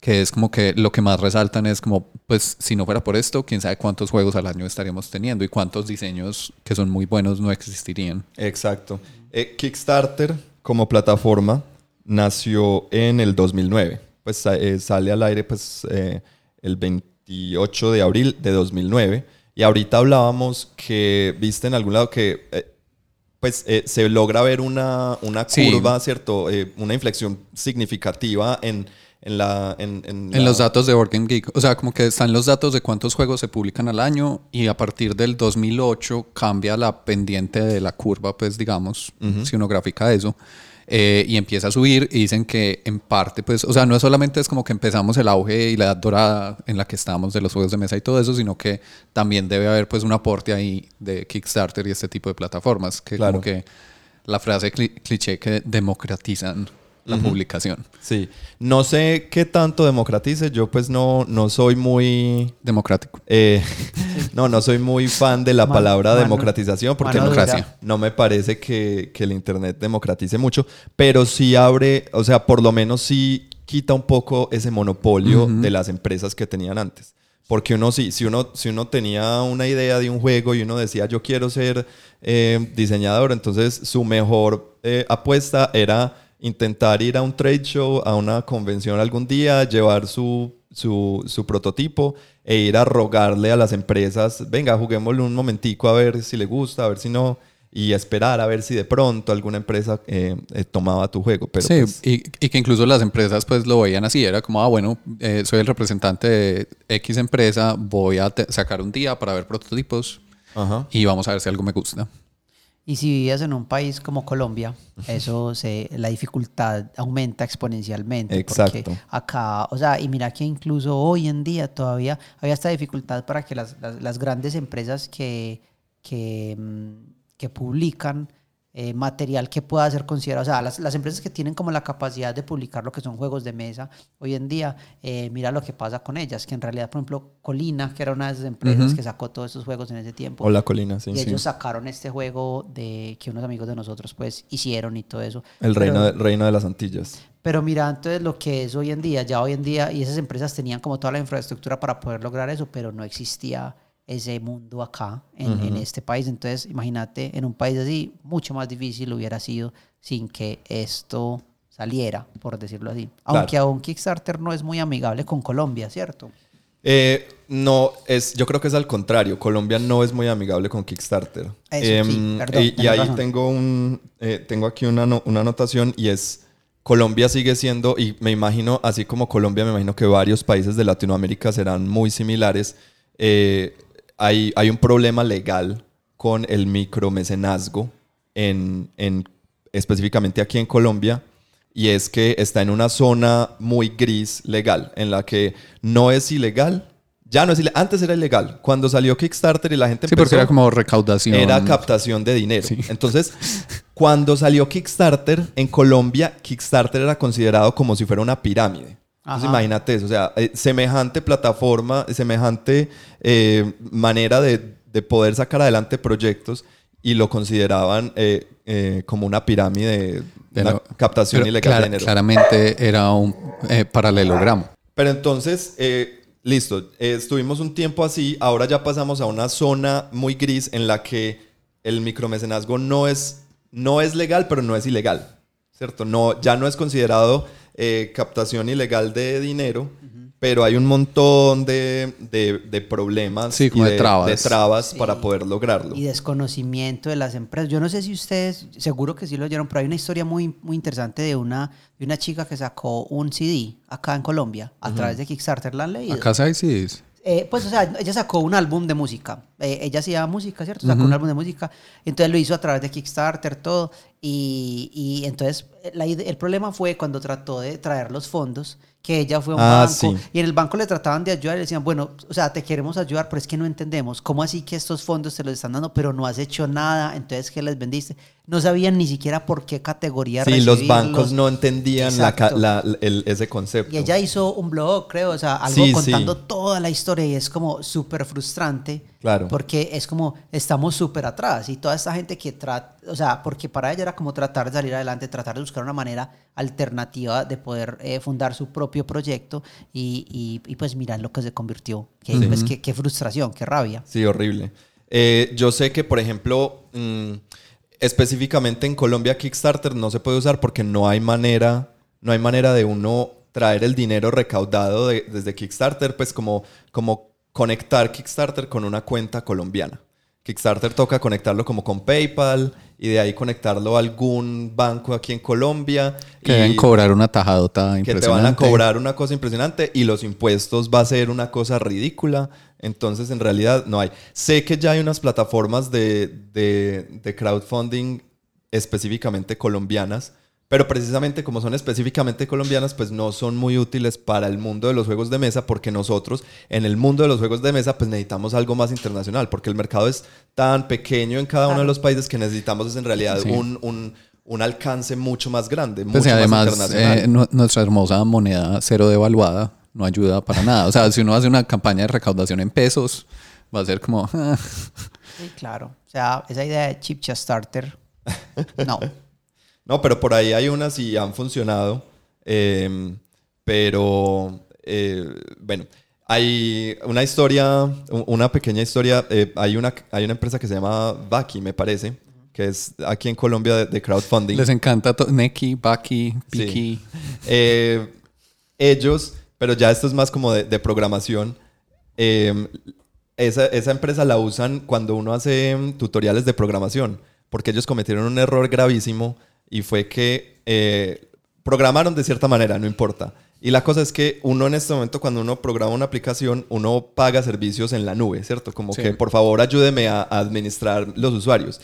Que es como que lo que más resaltan es como, pues si no fuera por esto, quién sabe cuántos juegos al año estaríamos teniendo y cuántos diseños que son muy buenos no existirían. Exacto. Eh, Kickstarter como plataforma nació en el 2009. pues eh, sale al aire pues eh, el 28 de abril de 2009. Y ahorita hablábamos que viste en algún lado que eh, pues eh, se logra ver una, una Sí. curva, ¿cierto? Eh, una inflexión significativa en, en la... En, en los datos de Board Game Geek. O sea, como que están los datos de cuántos juegos se publican al año y a partir del 2008 cambia la pendiente de la curva, pues digamos, si uno grafica eso. Eh, y empieza a subir y dicen que en parte, pues, o sea, no es solamente es como que empezamos el auge y la edad dorada en la que estamos de los juegos de mesa y todo eso, sino que también debe haber pues un aporte ahí de Kickstarter y este tipo de plataformas, que Claro. como que la frase cli- cliché que democratizan la publicación. Sí. No sé qué tanto democratice. Yo pues no, no soy muy... Democrático. eh, no, no soy muy fan de la Man- palabra mano- democratización porque. Democracia. no me parece que, que el Internet democratice mucho, pero sí abre, o sea, por lo menos sí quita un poco ese monopolio de las empresas que tenían antes. Porque uno sí, si uno, si uno tenía una idea de un juego y uno decía yo quiero ser eh, diseñador, entonces su mejor eh, apuesta era intentar ir a un trade show, a una convención algún día, llevar su, su, su prototipo e ir a rogarle a las empresas, venga, juguémosle un momentico a ver si le gusta, a ver si no, y esperar a ver si de pronto alguna empresa eh, eh, tomaba tu juego. Pero sí, pues, y, y que incluso las empresas pues lo veían así, era como, ah, bueno, eh, soy el representante de X empresa, voy a sacar un día para ver prototipos ajá. y vamos a ver si algo me gusta. Y si vivías en un país como Colombia, eso se, la dificultad aumenta exponencialmente. Exacto. Porque acá, o sea, y mira que incluso hoy en día todavía hay esta dificultad para que las, las- las grandes empresas que, que, mm, que publican eh, material que pueda ser considerado, o sea, las, las empresas que tienen como la capacidad de publicar lo que son juegos de mesa, hoy en día, eh, mira lo que pasa con ellas, que en realidad, por ejemplo, Colina, que era una de esas empresas que sacó todos esos juegos en ese tiempo, Hola, Colina, sí. y sí. ellos sacaron este juego de que unos amigos de nosotros pues hicieron y todo eso. El reino, de, reino de las Antillas. pero mira, entonces lo que es hoy en día, ya hoy en día, y esas empresas tenían como toda la infraestructura para poder lograr eso, pero no existía ese mundo acá en, en este país. Entonces, imagínate, en un país así, mucho más difícil hubiera sido sin que esto saliera, por decirlo así. Aunque aún Kickstarter no es muy amigable con Colombia, ¿cierto? Eh, no, es, yo creo que es al contrario. Colombia no es muy amigable con Kickstarter. Eso, sí, Em, perdón, y, ahí razón. tengo, un, eh, tengo aquí una, no- una anotación y es, Colombia sigue siendo, y me imagino, así como Colombia, me imagino que varios países de Latinoamérica serán muy similares. Eh, hay, hay un problema legal con el micromecenazgo en, en, específicamente aquí en Colombia y es que está en una zona muy gris legal, en la que no es ilegal, ya no es ilegal, antes era ilegal, cuando salió Kickstarter y la gente Sí, porque empezó, era como recaudación. era captación de dinero. Entonces, cuando salió Kickstarter en Colombia, Kickstarter era considerado como si fuera una pirámide. Entonces, imagínate eso, o sea, eh, semejante plataforma, semejante eh, manera de, de poder sacar adelante proyectos y lo consideraban eh, como una pirámide, una Pero- captación pero ilegal de dinero. Claramente era un paralelogramo. Pero entonces, listo, estuvimos un tiempo así, ahora ya pasamos a una zona muy gris en la que el micromecenazgo no es, no es legal, pero no es ilegal, ¿cierto? No, ya no es considerado eh, captación ilegal de dinero, pero hay un montón de, de- de problemas Sí, como y de trabas. de trabas Sí. para poder lograrlo. y desconocimiento de las empresas. Yo no sé si ustedes, seguro que sí lo oyeron, pero hay una historia muy, muy interesante de una, de una chica que sacó un CD acá en Colombia a través de Kickstarter. ¿La han leído? Acá sí hay CDs. Eh, pues, o sea, ella sacó un álbum de música. Eh, ella hacía música, ¿cierto? Sacó un álbum de música. Entonces lo hizo a través de Kickstarter, todo. Y, y entonces la el problema fue cuando trató de traer los fondos, que ella fue a un Ah, banco sí. y en el banco le trataban de ayudar y le decían, bueno, o sea, te queremos ayudar, pero es que no entendemos. ¿Cómo así que estos fondos te los están dando, pero no has hecho nada? Entonces, ¿qué les vendiste? No sabían ni siquiera por qué categoría Sí, los bancos no entendían la la- el- ese concepto. Y ella hizo un blog, creo, o sea, algo Sí, contando sí. toda la historia y es como súper frustrante. Claro. Porque es como, estamos súper atrás y toda esta gente que trata, o sea, porque para ella era como tratar de salir adelante, tratar de buscar una manera alternativa de poder eh, fundar su propio proyecto y, y, y, pues mirar lo que se convirtió. Pues, qué, qué frustración, qué rabia. Sí, horrible. Eh, yo sé que, por ejemplo, mm, específicamente en Colombia Kickstarter no se puede usar porque no hay manera, no hay manera de uno traer el dinero recaudado de- desde Kickstarter, pues como, como conectar Kickstarter con una cuenta colombiana. Kickstarter toca conectarlo como con PayPal y de ahí conectarlo a algún banco aquí en Colombia. Que y deben cobrar una tajadota que impresionante. te van a cobrar una cosa impresionante y los impuestos va a ser una cosa ridícula. Entonces, en realidad, no hay. Sé que ya hay unas plataformas de, de- de crowdfunding específicamente colombianas, pero precisamente como son específicamente colombianas, pues no son muy útiles para el mundo de los juegos de mesa, porque nosotros en el mundo de los juegos de mesa, pues necesitamos algo más internacional, porque el mercado es tan pequeño en cada uno de los países que necesitamos es en realidad Sí. un, un- un alcance mucho más grande, Pues mucho y más además, internacional. eh, nu- nuestra hermosa moneda cero devaluada no ayuda para nada. O sea, si uno hace una campaña de recaudación en pesos, va a ser como... ah, Sí, claro. O sea, esa idea de Chip Starter, no. No, pero por ahí hay unas y han funcionado. eh, pero, eh, bueno, hay una historia, una pequeña historia. eh, hay, una, hay una empresa que se llama Baki, me parece, que es aquí en Colombia de, de crowdfunding. les encanta Neki, Baki, Piki. Sí. Eh, ellos, pero ya esto es más como de, de programación. eh, esa, esa empresa la usan cuando uno hace mm, tutoriales de programación, porque ellos cometieron un error gravísimo y fue que eh, programaron de cierta manera, no importa. Y la cosa es que uno en este momento, cuando uno programa una aplicación, uno paga servicios en la nube, ¿cierto? Como Sí. que por favor ayúdeme a, a administrar los usuarios.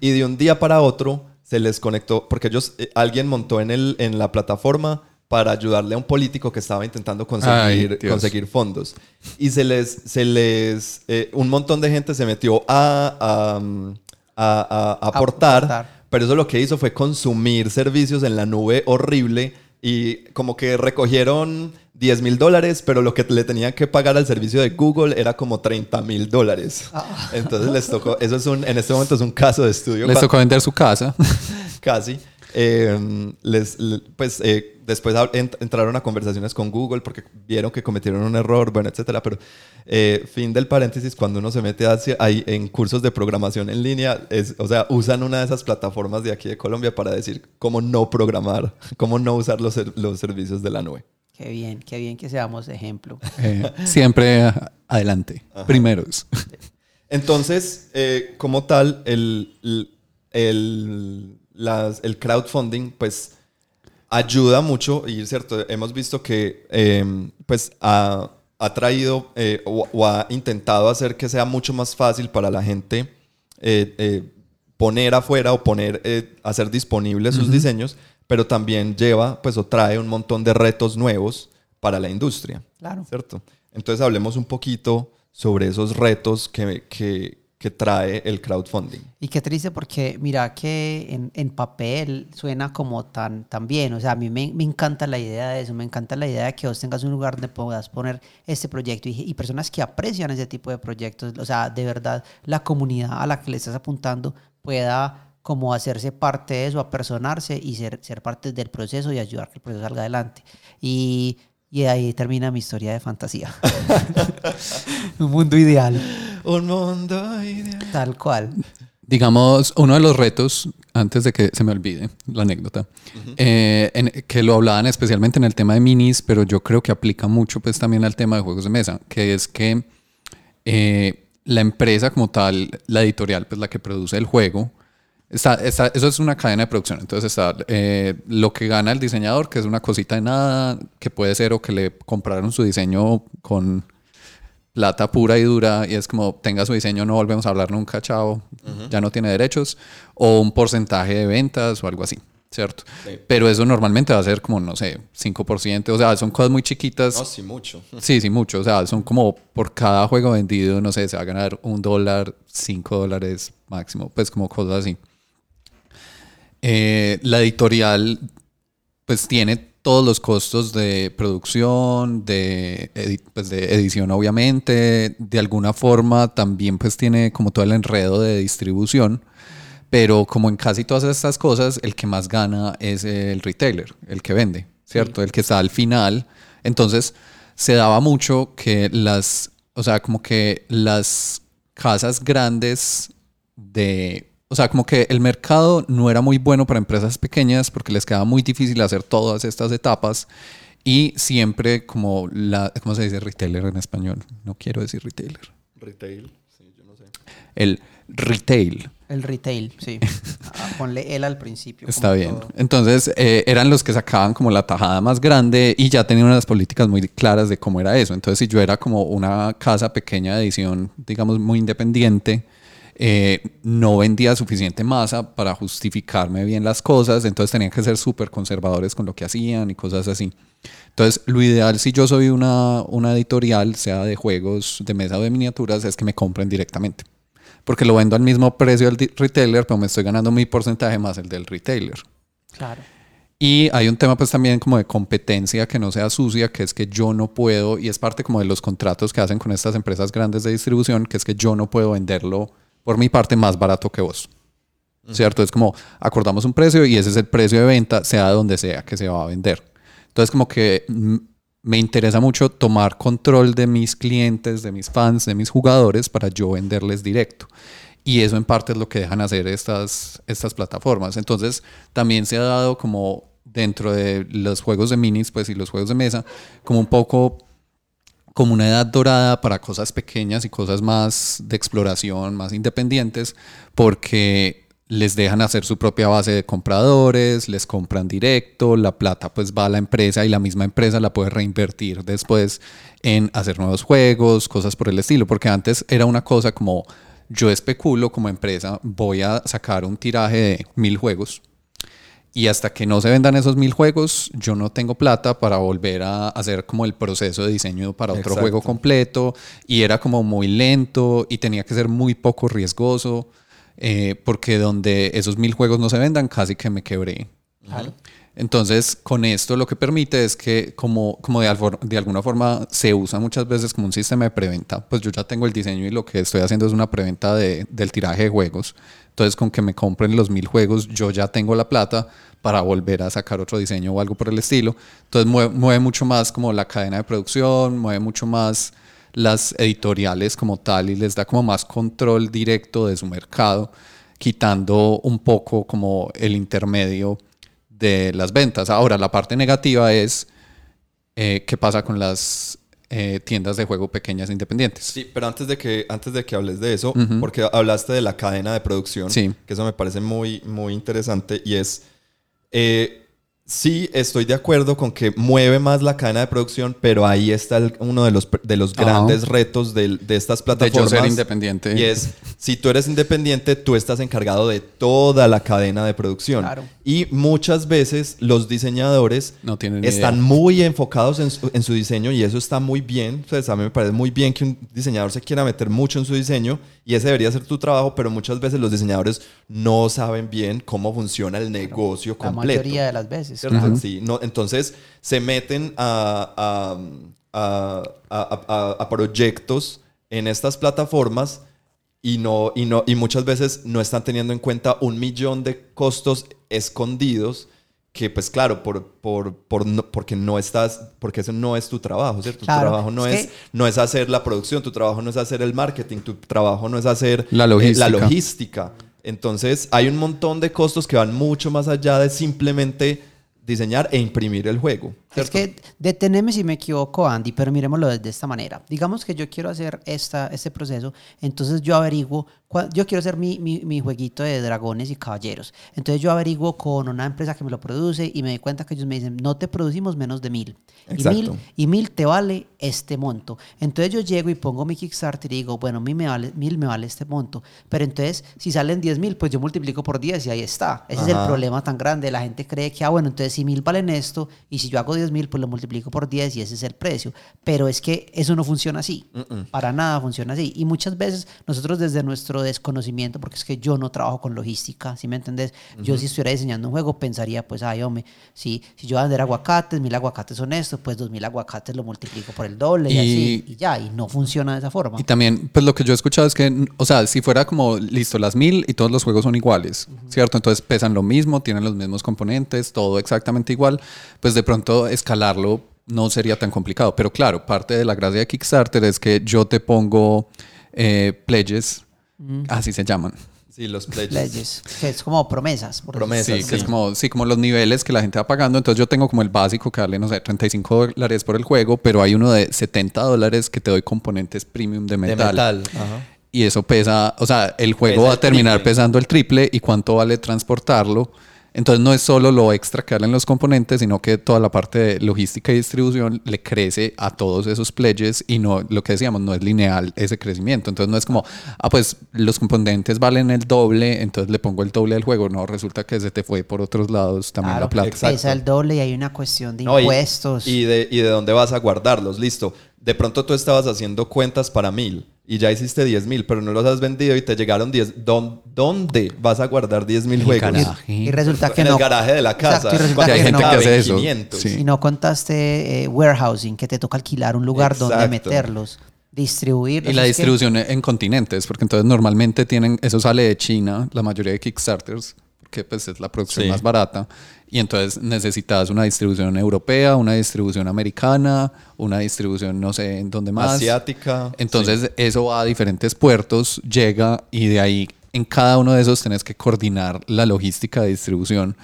Y de un día para otro se les conectó, porque ellos, eh, alguien montó en, el, en la plataforma para ayudarle a un político que estaba intentando conseguir, Ay, conseguir fondos. Y se les, se les, eh, un montón de gente se metió a, a, mm, a- a aportar, aportar. pero eso lo que hizo fue consumir servicios en la nube horrible y como que recogieron 10 mil dólares, pero lo que le tenían que pagar al servicio de Google era como 30 mil dólares. Ah. Entonces les tocó, eso es un, en este momento es un caso de estudio. Les tocó vender su casa. casi. Eh, les, le- pues eh, después entraron a conversaciones con Google porque vieron que cometieron un error, bueno, etcétera. Pero eh, fin del paréntesis, cuando uno se mete hacia, ahí en cursos de programación en línea, es, o sea, usan una de esas plataformas de aquí de Colombia para decir cómo no programar, cómo no usar los, los servicios de la nube. Qué bien, qué bien que seamos ejemplo. Eh, siempre adelante. Primeros. Entonces, eh, como tal, el, el, el- las- el crowdfunding, pues, ayuda mucho y, cierto, hemos visto que, eh, pues, ha, ha traído eh, o, o ha intentado hacer que sea mucho más fácil para la gente eh, eh, poner afuera o poner, eh, hacer disponibles sus diseños, pero también lleva, pues, o trae un montón de retos nuevos para la industria. Claro. ¿cierto? Entonces hablemos un poquito sobre esos retos que, que- que trae el crowdfunding. Y qué triste porque mira que en, en papel suena como tan, tan bien. O sea, a mí me, me encanta la idea de eso. Me encanta la idea de que vos tengas un lugar donde puedas poner este proyecto y, y personas que aprecian ese tipo de proyectos. O sea, de verdad, la comunidad a la que le estás apuntando pueda como hacerse parte de eso, apersonarse y ser, ser parte del proceso y ayudar que el proceso salga adelante. Y, y ahí termina mi historia de fantasía. un mundo ideal, Un mundo ideal. tal cual. Digamos, uno de los retos, antes de que se me olvide la anécdota, eh, en- que lo hablaban especialmente en el tema de minis, pero yo creo que aplica mucho pues también al tema de juegos de mesa, que es que eh, la empresa como tal, la editorial, pues la que produce el juego, está, está- eso es una cadena de producción. Entonces está eh, lo que gana el diseñador, que es una cosita de nada, que puede ser o que le compraron su diseño con plata pura y dura y es como tenga su diseño, no volvemos a hablar nunca, chao, ya no tiene derechos, o un porcentaje de ventas o algo así, ¿cierto? Sí. Pero eso normalmente va a ser como, no sé, 5%, o sea, son cosas muy chiquitas. No, sí, mucho. Sí, sí, mucho. O sea, son como por cada juego vendido, no sé, se va a ganar un dólar, cinco dólares máximo, pues como cosas así. Eh, la editorial, pues tiene todos los costos de producción, de, edi- pues, de edición obviamente, de alguna forma también pues tiene como todo el enredo de distribución, pero como en casi todas estas cosas, el que más gana es el retailer, el que vende, ¿cierto? El que está al final. Entonces, se daba mucho que las, o sea, como que las casas grandes de, o sea, como que el mercado no era muy bueno para empresas pequeñas porque les quedaba muy difícil hacer todas estas etapas Y siempre como la, ¿cómo se dice retailer en español? No quiero decir retailer. Retail, sí, yo no sé. El retail. El retail, sí. Ah, ponle él al principio. Está bien. todo. Entonces eh, eran los que sacaban como la tajada más grande y ya tenían unas políticas muy claras de cómo era eso. Entonces si yo era como una casa pequeña de edición, digamos, muy independiente, eh, no vendía suficiente masa para justificarme bien las cosas, entonces tenían que ser súper conservadores con lo que hacían y cosas así. Entonces, lo ideal si yo soy una, una editorial, sea de juegos de mesa o de miniaturas, es que me compren directamente. Porque lo vendo al mismo precio del retailer, pero me estoy ganando mi porcentaje más el del retailer. Claro. Y hay un tema pues también como de competencia que no sea sucia, que es que yo no puedo, y es parte como de los contratos que hacen con estas empresas grandes de distribución, que es que yo no puedo venderlo por mi parte más barato que vos. ¿Cierto? Es como acordamos un precio y ese es el precio de venta, sea donde sea que se va a vender. Entonces como que me interesa mucho tomar control de mis clientes, de mis fans, de mis jugadores para yo venderles directo. Y eso en parte es lo que dejan hacer estas, estas plataformas. Entonces también se ha dado como dentro de los juegos de minis pues, y los juegos de mesa, como un poco como una edad dorada para cosas pequeñas y cosas más de exploración, más independientes, porque les dejan hacer su propia base de compradores, les compran directo, la plata pues va a la empresa y la misma empresa la puede reinvertir después en hacer nuevos juegos, cosas por el estilo, porque antes era una cosa como yo especulo como empresa, voy a sacar un tiraje de mil juegos, y hasta que no se vendan esos mil juegos, yo no tengo plata para volver a hacer como el proceso de diseño para otro Exacto. juego completo. Y era como muy lento y tenía que ser muy poco riesgoso. eh, porque donde esos mil juegos no se vendan, casi que me quebré. Claro. Entonces, con esto lo que permite es que como, como de, alguna forma se usa muchas veces como un sistema de preventa, pues yo ya tengo el diseño y lo que estoy haciendo es una preventa de- del tiraje de juegos. Entonces, con que me compren los mil juegos, yo ya tengo la plata para volver a sacar otro diseño o algo por el estilo. Entonces, mueve, mueve mucho más como la cadena de producción, mueve mucho más las editoriales como tal y les da como más control directo de su mercado, quitando un poco como el intermedio de las ventas. Ahora, la parte negativa es eh, qué pasa con las eh, tiendas de juego pequeñas e independientes. Sí, pero antes de que, antes de que hables de eso, porque hablaste de la cadena de producción, Sí. que eso me parece muy, muy interesante y es, eh, sí, estoy de acuerdo con que mueve más la cadena de producción, pero ahí está el- uno de los, de los grandes retos del- de, estas De plataformas. yo ser independiente. Y es, si tú eres independiente, tú estás encargado de toda la cadena de producción. Claro. Y muchas veces los diseñadores No tienen están idea. muy enfocados en su, en su diseño y eso está muy bien. Pues a mí me parece muy bien que un diseñador se quiera meter mucho en su diseño y ese debería ser tu trabajo, pero muchas veces los diseñadores no saben bien cómo funciona el negocio La completo. mayoría de las veces. ¿Cierto? Sí, no, entonces se meten a, a, a- a- a- a proyectos en estas plataformas y, no, y, no, y muchas veces no están teniendo en cuenta un millón de costos escondidos que pues claro, por, por, por no- porque no estás, porque eso no es tu trabajo, ¿cierto? Claro, tu trabajo no es es, que- no es hacer la producción, tu trabajo no es hacer el marketing, tu trabajo no es hacer La eh, logística. la logística. Entonces hay un montón de costos que van mucho más allá de simplemente diseñar e imprimir el juego. Es ¿cierto? que deteneme si me equivoco, Andy, pero miremoslo de esta manera. Digamos que yo quiero hacer esta, este proceso, entonces yo averiguo, cua- yo quiero hacer mi, mi, mi jueguito de dragones y caballeros. Entonces yo averiguo con una empresa que me lo produce y me doy cuenta que ellos me dicen, no te producimos menos de mil. Y Exacto. mil, y mil te vale este monto. Entonces yo llego y pongo mi Kickstarter y digo, bueno, mil me vale, mil me vale este monto. Pero entonces, si salen 10 mil, pues yo multiplico por 10 y ahí está. Ese es el Ajá. problema tan grande. La gente cree que, ah, bueno, entonces si mil valen esto y si yo hago 10 mil, pues lo multiplico por 10 y ese es el precio. Pero es que eso no funciona así. Para nada funciona así. Y muchas veces nosotros desde nuestro desconocimiento, porque es que yo no trabajo con logística, ¿sí me entendés? Yo si estuviera diseñando un juego pensaría, pues, ay, hombre, si, si yo voy a vender aguacates, mil aguacates son estos, pues dos mil aguacates lo multiplico por el doble y, Y- así, y ya, y no funciona de esa forma. Y también, pues lo que yo he escuchado es que, o sea, si fuera como, listo, las mil y todos los juegos son iguales, ¿cierto? Entonces pesan lo mismo, tienen los mismos componentes, todo exactamente igual, pues de pronto escalarlo no sería tan complicado. Pero claro, parte de la gracia de Kickstarter es que yo te pongo eh, pledges, así se llaman. Sí, los pledges. pledges, que es como promesas. por Promesas. Sí, que es como, sí, como los niveles que la gente va pagando. Entonces yo tengo como el básico que vale, no sé, 35 dólares por el juego, pero hay uno de 70 dólares que te doy componentes premium de De metal. metal. Ajá. Y eso pesa, o sea, el juego Pesa va a terminar pesando el triple y cuánto vale transportarlo. Entonces no es solo lo extra que en los componentes, sino que toda la parte de logística y distribución le crece a todos esos pledges y no, lo que decíamos, no es lineal ese crecimiento. Entonces no es como, ah, pues los componentes valen el doble, entonces le pongo el doble del juego. No, resulta que se te fue por otros lados también Claro, la plata. exacto. pesa el doble y hay una cuestión de No, y- impuestos. Y, de, y de dónde vas a guardarlos. Listo. De pronto tú estabas haciendo cuentas para mil y ya hiciste 10 mil, pero no los has vendido y te llegaron 10. ¿Dón- ¿Dónde vas a guardar 10 mil juegos? y resulta que en no. el garaje de la casa. Exacto, y resulta hay que gente no. que hace eso. 500. Sí. Y no contaste eh, warehousing, que te toca alquilar un lugar donde meterlos, distribuirlos. Y la Es que- distribución en continentes, porque entonces normalmente tienen, eso sale de China, la mayoría de Kickstarters, porque pues es la producción Sí. más barata, y entonces necesitas una distribución europea, una distribución americana, una distribución no sé en dónde más. Asiática. Entonces eso va a diferentes puertos, llega y de ahí en cada uno de esos tenés que coordinar la logística de distribución.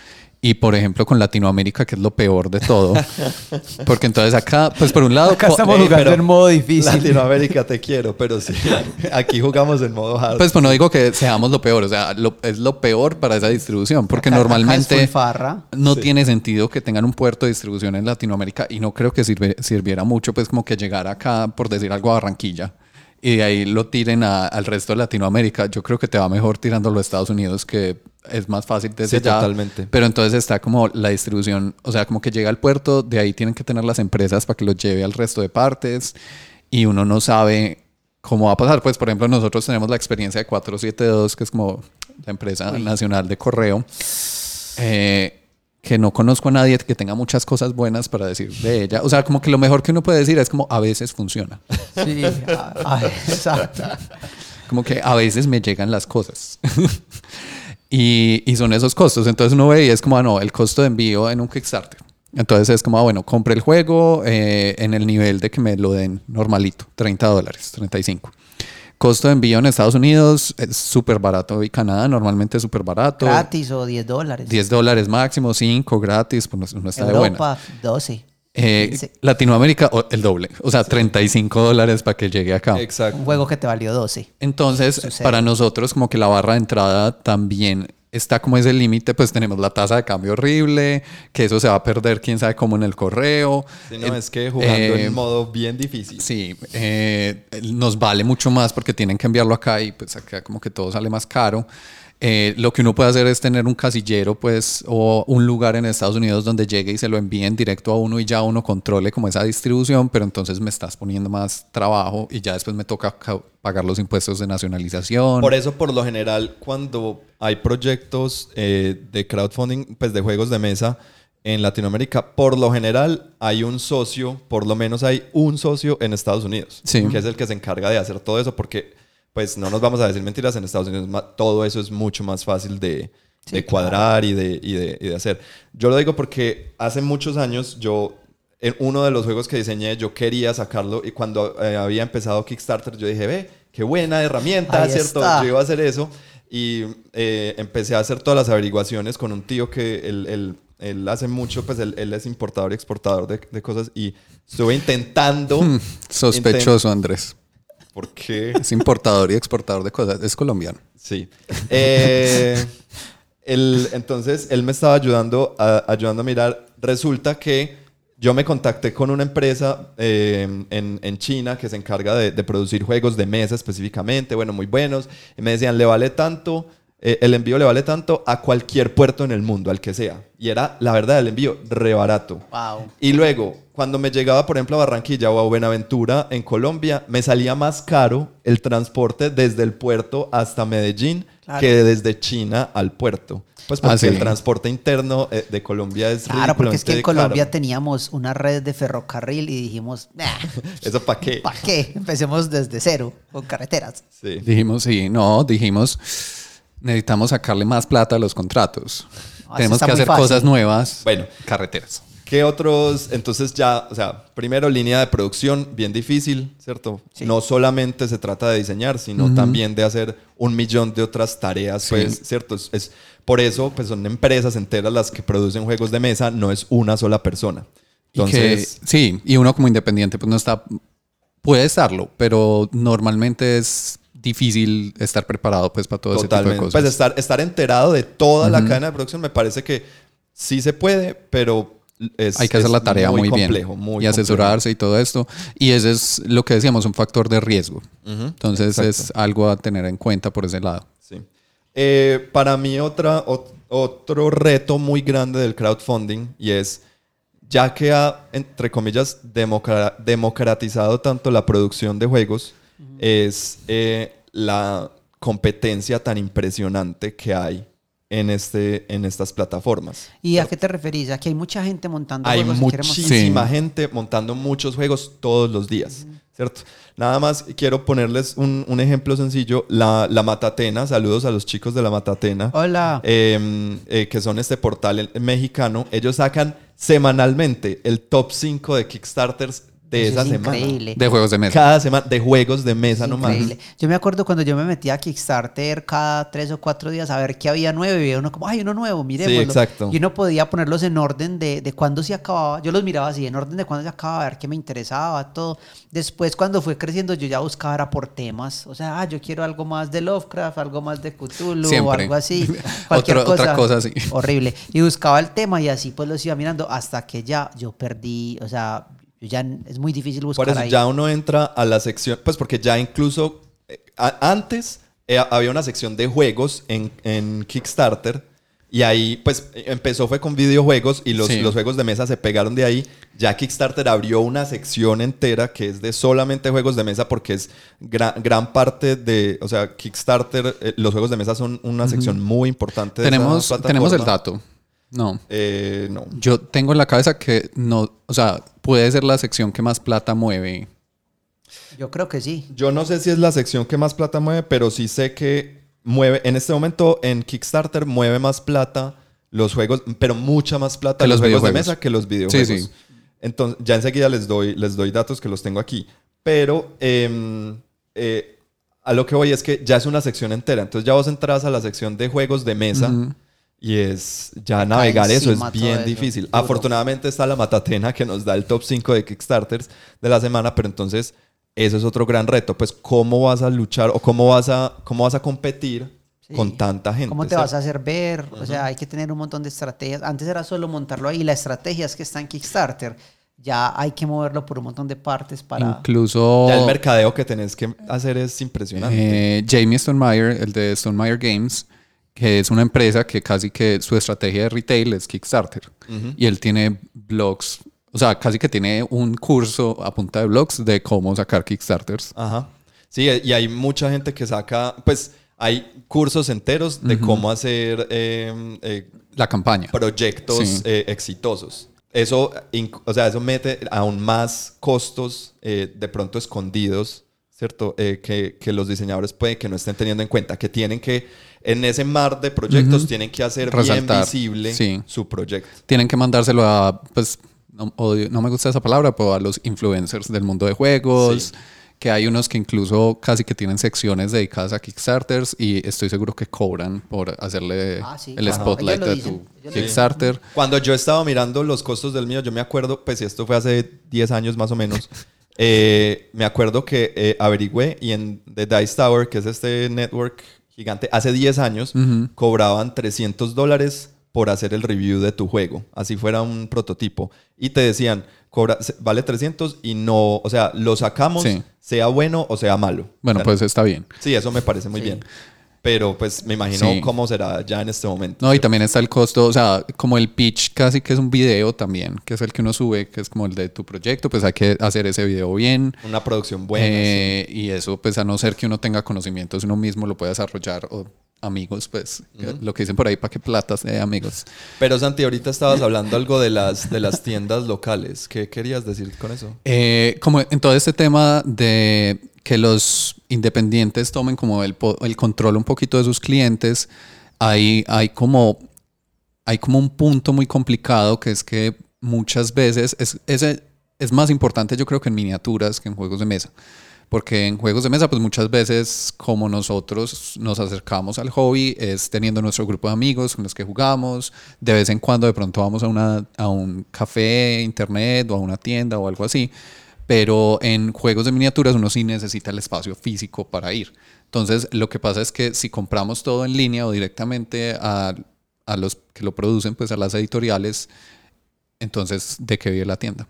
Y por ejemplo con Latinoamérica, que es lo peor de todo. Porque entonces acá, pues por un lado... Acá estamos Ey, jugando en modo difícil. Latinoamérica te quiero, pero sí. Aquí jugamos en modo hard. Pues, pues no digo que seamos lo peor, o sea, lo- es lo peor para esa distribución, porque Acá- acá es normalmente farra. no Sí. tiene sentido que tengan un puerto de distribución en Latinoamérica y no creo que sirve- sirviera mucho, pues como que llegar acá, por decir algo, a Barranquilla y de ahí lo tiren a- al resto de Latinoamérica. Yo creo que te va mejor tirándolo a Estados Unidos, que es más fácil desde Sí, allá. totalmente. Pero entonces está como la distribución, o sea, como que llega al puerto, de ahí tienen que tener las empresas para que los lleve al resto de partes y uno no sabe cómo va a pasar. Pues, por ejemplo, nosotros tenemos la experiencia de 472, que es como la empresa nacional de correo, eh, que no conozco a nadie que tenga muchas cosas buenas para decir de ella. O sea, como que lo mejor que uno puede decir es como a veces funciona. Sí, exacto. Como que a veces me llegan las cosas. y, y son esos costos. Entonces uno ve y es como, ah, no, el costo de envío en un Kickstarter. Entonces es como, ah, bueno, compre el juego eh, en el nivel de que me lo den normalito, 30 dólares, 35. Costo de envío en Estados Unidos es súper barato y Canadá normalmente es súper barato. Gratis o 10 dólares. 10 dólares máximo, 5 gratis, pues no, no está de buena. Europa, 12. Eh, 15. Latinoamérica, el doble. O sea, 35 dólares para que llegue acá. Exacto. Un juego que te valió 12. Entonces, Sucede. para nosotros, como que la barra de entrada también está como ese límite, pues tenemos la tasa de cambio horrible, que eso se va a perder quién sabe cómo en el correo. Sí, no, Eh, es que jugando eh, en modo bien difícil. Sí, eh, nos vale mucho más porque tienen que enviarlo acá y pues acá como que todo sale más caro. Eh, lo que uno puede hacer es tener un casillero, pues, o un lugar en Estados Unidos donde llegue y se lo envíen directo a uno y ya uno controle como esa distribución, pero entonces me estás poniendo más trabajo y ya después me toca ca- pagar los impuestos de nacionalización. Por eso, por lo general, cuando hay proyectos eh, de crowdfunding, pues de juegos de mesa en Latinoamérica, por lo general hay un socio, por lo menos hay un socio en Estados Unidos, Sí. que es el que se encarga de hacer todo eso, porque, pues no nos vamos a decir mentiras, en Estados Unidos todo eso es mucho más fácil de, de cuadrar y, de, y, de, y de hacer. Yo lo digo porque hace muchos años yo en uno de los juegos que diseñé, yo quería sacarlo y cuando eh, había empezado Kickstarter, yo dije, ve, qué buena herramienta, Ahí ¿cierto? está. Yo iba a hacer eso y eh, empecé a hacer todas las averiguaciones con un tío que él, él- él hace mucho, pues él, él es importador y exportador de, de cosas y estuve intentando... Hmm, Sospechoso, Andrés. intent- ¿Por qué? Es importador y exportador de cosas. Es colombiano. Sí. Eh, él- entonces, él me estaba ayudando a, ayudando a mirar. Resulta que yo me contacté con una empresa eh, en, en China que se encarga de, de producir juegos de mesa específicamente, bueno, muy buenos. Y me decían, le vale tanto, eh, el envío le vale tanto a cualquier puerto en el mundo, al que sea. Y era, la verdad, el envío re barato. Wow. Y luego, cuando me llegaba, por ejemplo, a Barranquilla o a Buenaventura, en Colombia, me salía más caro el transporte desde el puerto hasta Medellín Claro. que desde China al puerto. Pues porque Ah, sí. el transporte interno eh, de Colombia es Claro, porque es que en Colombia caro. teníamos una red de ferrocarril y dijimos, ¿Eso para qué? ¿para qué? Empecemos desde cero, con carreteras. Sí. Dijimos, sí, no, dijimos, necesitamos sacarle más plata a los contratos. No, Tenemos que hacer fácil. cosas nuevas. Bueno. carreteras. ¿Qué otros? Entonces ya, o sea, primero línea de producción, bien difícil, ¿cierto? Sí. No solamente se trata de diseñar, sino también de hacer un millón de otras tareas, pues, ¿cierto? Es, es- por eso, pues son empresas enteras las que producen juegos de mesa, no es una sola persona. Y que- Entonces, sí, y uno como independiente pues no está, puede estarlo, pero normalmente es difícil estar preparado pues para todo ese tipo de totalmente. cosas. Pues estar, estar enterado de toda la cadena de producción me parece que sí se puede, pero es, Hay que hacer la tarea muy, complejo, bien muy y asesorarse y todo esto. Y ese es lo que decíamos, un factor de riesgo. Entonces es algo a tener en cuenta por ese lado. Sí. Eh, para mí otra, ot- otro reto muy grande del crowdfunding y es, ya que ha, entre comillas, democra- democratizado tanto la producción de juegos, es eh, la competencia tan impresionante que hay en, este, en estas plataformas. ¿Y a qué te referís? Aquí hay mucha gente montando Hay juegos y queremos- muchísima Sí. gente montando muchos juegos todos los días, ¿cierto? Nada más quiero ponerles un, un ejemplo sencillo. La, la Matatena, saludos a los chicos de la Matatena, Hola. eh, eh, que son este portal mexicano. Ellos sacan semanalmente el top 5 de Kickstarters de Eso esa es semana. increíble. De juegos de mesa. Cada semana, de juegos de mesa Es nomás. increíble. Yo me acuerdo cuando yo me metía a Kickstarter cada tres o cuatro días a ver qué había nuevo y veía uno como, ay, uno nuevo, miremoslo. exacto. Y uno podía ponerlos en orden de, de cuándo se acababa. Yo los miraba así, en orden de cuándo se acababa, a ver qué me interesaba, todo. Después, cuando fue creciendo, yo ya buscaba era por temas. O sea, ah, yo quiero algo más de Lovecraft, algo más de Cthulhu o algo así. Cualquier Otro- cosa. otra cosa así. Horrible. Y buscaba el tema y así pues los iba mirando hasta que ya yo perdí, o sea, yo ya es muy difícil buscar Por eso ahí. ya uno entra a la sección, pues porque ya incluso eh, a- antes eh, había una sección de juegos en, en Kickstarter y ahí pues eh, empezó fue con videojuegos y los, Sí. los juegos de mesa se pegaron de ahí. Ya Kickstarter abrió una sección entera que es de solamente juegos de mesa porque es gran, gran parte de, o sea, Kickstarter, eh, los juegos de mesa son una sección muy importante. De esa Tenemos, tenemos el dato. No. Eh, no. Yo tengo en la cabeza que no, o sea, puede ser la sección que más plata mueve. Yo creo que sí. Yo no sé si es la sección que más plata mueve, pero sí sé que mueve, en este momento en Kickstarter mueve más plata los juegos, pero mucha más plata Que los, los juegos de videojuegos. mesa que los videojuegos. Sí, sí. Entonces, ya enseguida les doy, les doy datos que los tengo aquí. Pero em, eh, a lo que voy es que ya es una sección entera. Entonces ya vos entras a la sección de juegos de mesa. Y es ya navegar eso es bien difícil. duro. Afortunadamente está la Matatena que nos da el top 5 de Kickstarters de la semana, pero entonces eso es otro gran reto. Pues cómo vas a luchar o cómo vas a, cómo vas a competir Sí. con tanta gente. ¿Cómo te ¿cierto? vas a hacer ver? O sea, hay que tener un montón de estrategias. Antes era solo montarlo ahí. La estrategia es que está en Kickstarter. Ya hay que moverlo por un montón de partes para... Incluso Ya el mercadeo que tenés que hacer es impresionante. eh, Jamie Stonemeyer, el de Stonemeyer Games, que es una empresa que casi que su estrategia de retail es Kickstarter. Y él tiene blogs, o sea, casi que tiene un curso a punta de blogs de cómo sacar Kickstarters. Ajá. Sí, y hay mucha gente que saca, pues hay cursos enteros de cómo hacer eh, eh, La campaña. proyectos Sí. eh, exitosos. Eso, o sea, eso mete aún más costos eh, de pronto escondidos, ¿cierto? Eh, que, que los diseñadores pueden que no estén teniendo en cuenta, que tienen que, en ese mar de proyectos, tienen que hacer bien visible sí. su proyecto. Tienen que mandárselo a, pues, no, odio- no me gusta esa palabra, pero a los influencers del mundo de juegos. Sí. Que hay unos que incluso casi que tienen secciones dedicadas a Kickstarters y estoy seguro que cobran por hacerle Ah, sí. el spotlight de tu Kickstarter. Cuando yo estaba mirando los costos del mío, yo me acuerdo, pues si esto fue hace 10 años más o menos, eh, me acuerdo que eh, averigüé y en The Dice Tower, que es este network gigante, hace 10 años cobraban 300 dólares por hacer el review de tu juego, así fuera un prototipo. Y te decían, cobra, vale 300 y no, o sea, lo sacamos, Sí. sea bueno o sea malo. Bueno, O sea, pues está bien. Sí, eso me parece muy Sí. bien. Pero pues me imagino Sí. cómo será ya en este momento. No, y también está el costo, o sea, como el pitch casi que es un video también, que es el que uno sube, que es como el de tu proyecto, pues hay que hacer ese video bien. Una producción buena. sí. Eh, Y eso, pues a no ser que uno tenga conocimientos, uno mismo lo puede desarrollar o amigos, pues lo que dicen por ahí, para que platas amigos. Pero Santi, ahorita estabas hablando algo de las, de las tiendas locales. ¿Qué querías decir con eso? Eh, como en todo este tema de que los independientes tomen como el, el control un poquito de sus clientes, hay, hay, como, hay como un punto muy complicado que es que muchas veces es, es, es más importante yo creo que en miniaturas que en juegos de mesa. Porque en juegos de mesa, pues muchas veces como nosotros nos acercamos al hobby es teniendo nuestro grupo de amigos con los que jugamos. De vez en cuando de pronto vamos a, una, a un café, internet o a una tienda o algo así. Pero en juegos de miniaturas uno sí necesita el espacio físico para ir. Entonces lo que pasa es que si compramos todo en línea o directamente a, a los que lo producen, pues a las editoriales, entonces ¿de qué vive la tienda?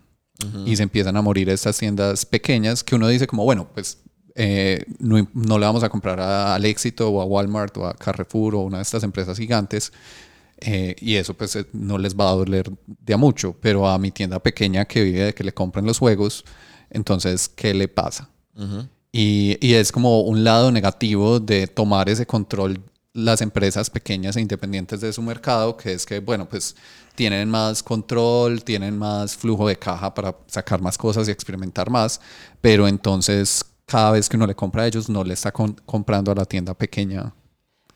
y se empiezan a morir estas tiendas pequeñas que uno dice como, bueno, pues eh, no, no, le vamos a comprar al Éxito o a Walmart o a Carrefour o una de estas empresas gigantes eh, y eso pues eh, no les va a doler de a mucho, pero a mi tienda pequeña que vive de que le compren los juegos, entonces, ¿qué le pasa? y, y es como un lado negativo de tomar ese control las empresas pequeñas e independientes de su mercado, que es que, bueno, pues tienen más control, tienen más flujo de caja para sacar más cosas y experimentar más, pero entonces cada vez que uno le compra a ellos no le está comprando a la tienda pequeña.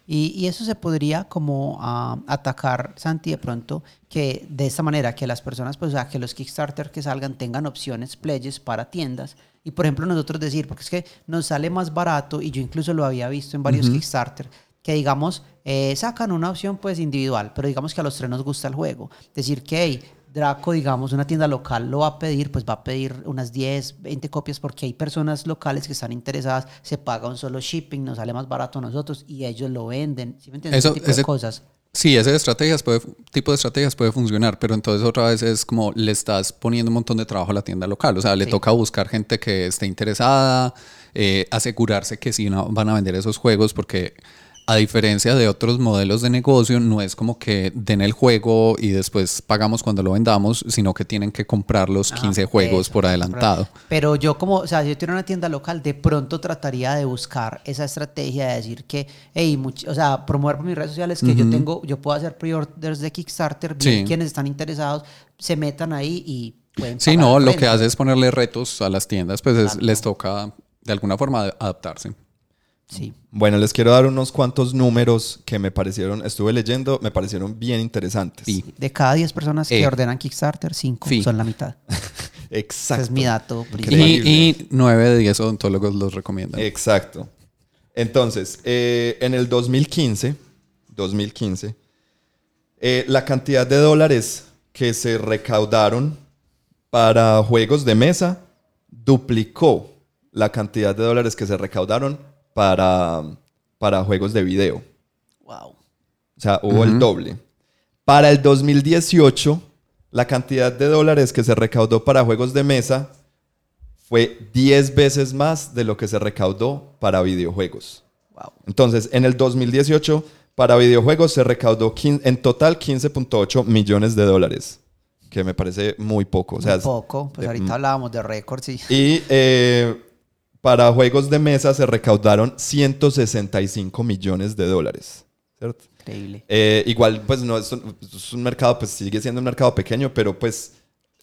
Y, eso se podría como ah, atacar, Santi, de pronto, que de esta manera, que las personas, pues, o sea, que los Kickstarter que salgan tengan opciones, pledges para tiendas. Y por ejemplo, nosotros decir, porque es que nos sale más barato, y yo incluso lo había visto en varios Kickstarter, que digamos, eh, sacan una opción pues individual, pero digamos que a los tres nos gusta el juego. Decir que hey, Draco, digamos, una tienda local lo va a pedir, pues va a pedir unas 10, 20 copias porque hay personas locales que están interesadas, se paga un solo shipping, nos sale más barato a nosotros y ellos lo venden. ¿Sí me entiendes? Eso, ese tipo de cosas. Sí, ese estrategias puede, tipo de estrategias puede funcionar, pero entonces otra vez es como le estás poniendo un montón de trabajo a la tienda local. O sea, le toca buscar gente que esté interesada, eh, asegurarse que sí van a vender esos juegos, porque a diferencia de otros modelos de negocio, no es como que den el juego y después pagamos cuando lo vendamos, sino que tienen que comprar los 15 ah, juegos por adelantado. Pero yo como, o sea, si yo tengo una tienda local, de pronto trataría de buscar esa estrategia de decir que, hey, o sea, promover por mis redes sociales que yo tengo, yo puedo hacer pre-orders de Kickstarter, quienes están interesados se metan ahí y pueden Sí, no, lo que hace es ponerle retos a las tiendas, pues les toca de alguna forma adaptarse. Bueno, les quiero dar unos cuantos números que me parecieron, estuve leyendo, me parecieron bien interesantes. De cada 10 personas que eh. ordenan Kickstarter, 5 son la mitad. Exacto. Ese es mi dato. Y, 9 de 10 odontólogos los recomiendan. Exacto. Entonces, eh, en el 2015, 2015 eh, la cantidad de dólares que se recaudaron para juegos de mesa duplicó la cantidad de dólares que se recaudaron para, para juegos de video. Wow. O sea, hubo el doble. Para el 2018, la cantidad de dólares que se recaudó para juegos de mesa fue 10 veces más de lo que se recaudó para videojuegos. Wow. Entonces, en el 2018, para videojuegos se recaudó en total 15.8 millones de dólares, que me parece muy poco. Muy poco, pues ahorita hablábamos de récords. Y eh, para juegos de mesa se recaudaron 165 millones de dólares. ¿cierto? Increíble. Eh, igual, pues no es un, mercado, pues sigue siendo un mercado pequeño, pero pues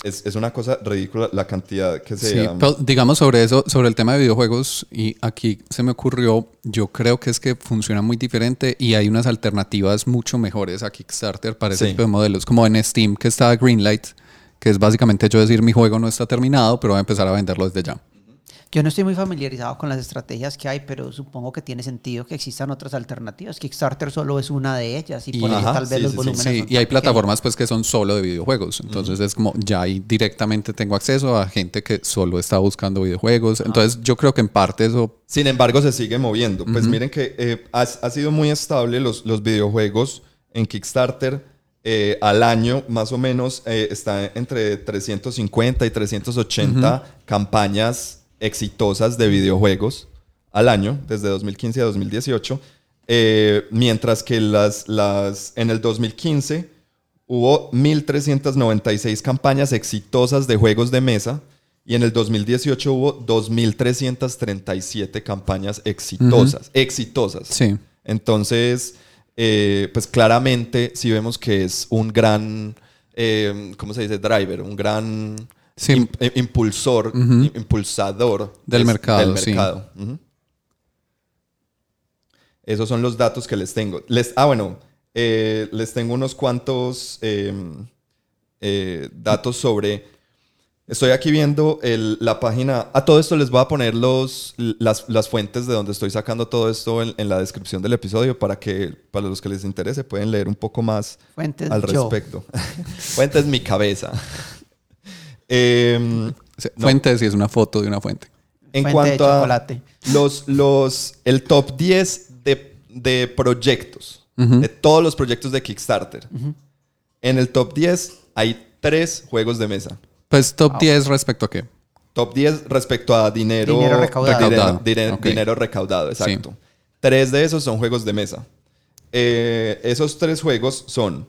es, es, una cosa ridícula la cantidad que se... Sí, digamos sobre eso, sobre el tema de videojuegos, y aquí se me ocurrió, yo creo que es que funciona muy diferente y hay unas alternativas mucho mejores a Kickstarter para ese tipo de modelos, como en Steam que está Greenlight, que es básicamente yo decir mi juego no está terminado, pero voy a empezar a venderlo desde ya. Yo no estoy muy familiarizado con las estrategias que hay, pero supongo que tiene sentido que existan otras alternativas. Kickstarter solo es una de ellas y, por eso tal vez los volúmenes. Sí, y hay plataformas pues que son solo de videojuegos. Entonces es como ya ahí directamente tengo acceso a gente que solo está buscando videojuegos. Entonces yo creo que en parte eso. Sin embargo, se sigue moviendo. Pues miren que eh, ha, sido muy estable los, los videojuegos en Kickstarter. Eh, al año más o menos eh, está entre 350 y 380 campañas exitosas de videojuegos al año, desde 2015 a 2018, eh, mientras que las, las, en el 2015 hubo 1.396 campañas exitosas de juegos de mesa y en el 2018 hubo 2.337 campañas exitosas. Exitosas. Sí. Entonces, eh, pues claramente si vemos que es un gran, eh, ¿cómo se dice? Driver, un gran eh, impulsor, impulsador del mercado. Esos son los datos que les tengo. Les, ah, bueno, eh, les tengo unos cuantos em, eh, datos sobre... Estoy aquí viendo el- la página... A todo esto les voy a poner los, las, las fuentes de donde estoy sacando todo esto en, en la descripción del episodio para que para los que les interese pueden leer un poco más Fuentes al yo. respecto. Fuentes mi cabeza. Em, O sea, Fuentes y es una foto de una fuente. en Fuente cuanto de a los, los, el top 10 de, de proyectos, de todos los proyectos de Kickstarter. En el top 10 hay tres juegos de mesa. Pues top 10 respecto a qué. Top 10 respecto a dinero, Dinero recaudado. dinero- Recaudado, dinero- ok. dinero recaudado, exacto. Tres de esos son juegos de mesa. Eh, esos tres juegos son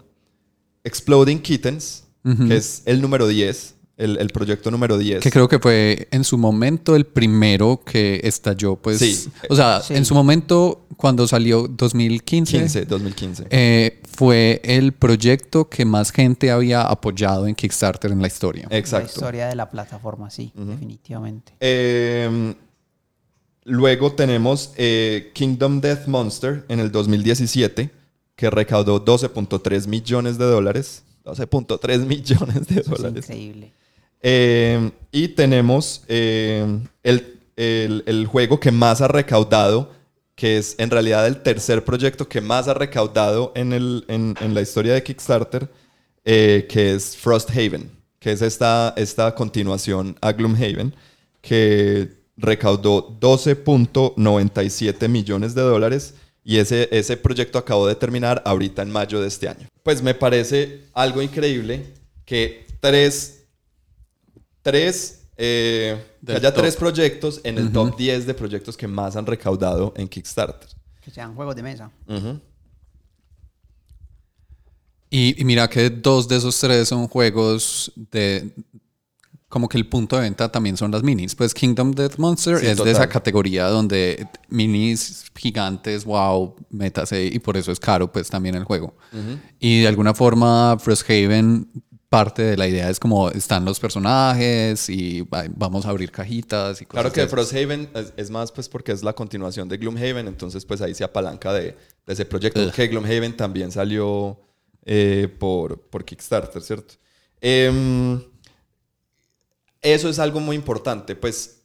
Exploding Kittens, que es el número 10, el, el proyecto número 10. Que creo que fue en su momento el primero que estalló, pues. Sí. O sea, Sí. en su momento, cuando salió 2015, 15, 2015. eh, fue el proyecto que más gente había apoyado en Kickstarter en la historia. La Exacto. historia de la plataforma, sí, definitivamente. Eh, luego tenemos eh, Kingdom Death Monster en el 2017, que recaudó 12.3 millones de dólares. 12.3 millones de Eso es dólares. increíble. Eh, y tenemos eh, el, el- el juego que más ha recaudado, que es en realidad el tercer proyecto que más ha recaudado en, el- en- en la historia de Kickstarter, eh, que es Frosthaven, que es esta, esta continuación a Gloomhaven, que recaudó 12.97 millones de dólares. Y ese, ese proyecto acabó de terminar ahorita en mayo de este año. Pues me parece algo increíble que tres tres, eh, que haya top. tres proyectos en el top 10 de proyectos que más han recaudado en Kickstarter. Que sean juegos de mesa. Y, y mira que dos de esos tres son juegos de. Como que el punto de venta también son las minis. Pues Kingdom Death Monster Sí, es total. de esa categoría donde minis gigantes, wow, métase, y por eso es caro, pues también el juego. Y de alguna forma, Frosthaven, parte de la idea es como están los personajes y va- vamos a abrir cajitas y cosas Claro que. Frosthaven es, es más pues porque es la continuación de Gloomhaven, entonces pues ahí se apalanca de, de ese proyecto. Que Gloomhaven también salió eh, por, por Kickstarter, ¿cierto? Em, eso es algo muy importante, pues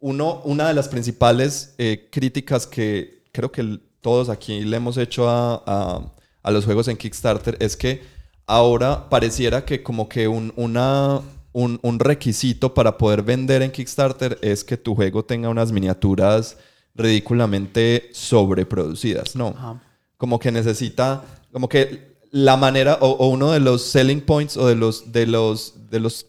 uno, una de las principales eh, críticas que creo que todos aquí le hemos hecho a, a- a los juegos en Kickstarter es que ahora pareciera que como que un, una, un, un requisito para poder vender en Kickstarter es que tu juego tenga unas miniaturas ridículamente sobreproducidas, ¿no? Ajá. Como que necesita, como que la manera o, o uno de los selling points o de los, de los, de los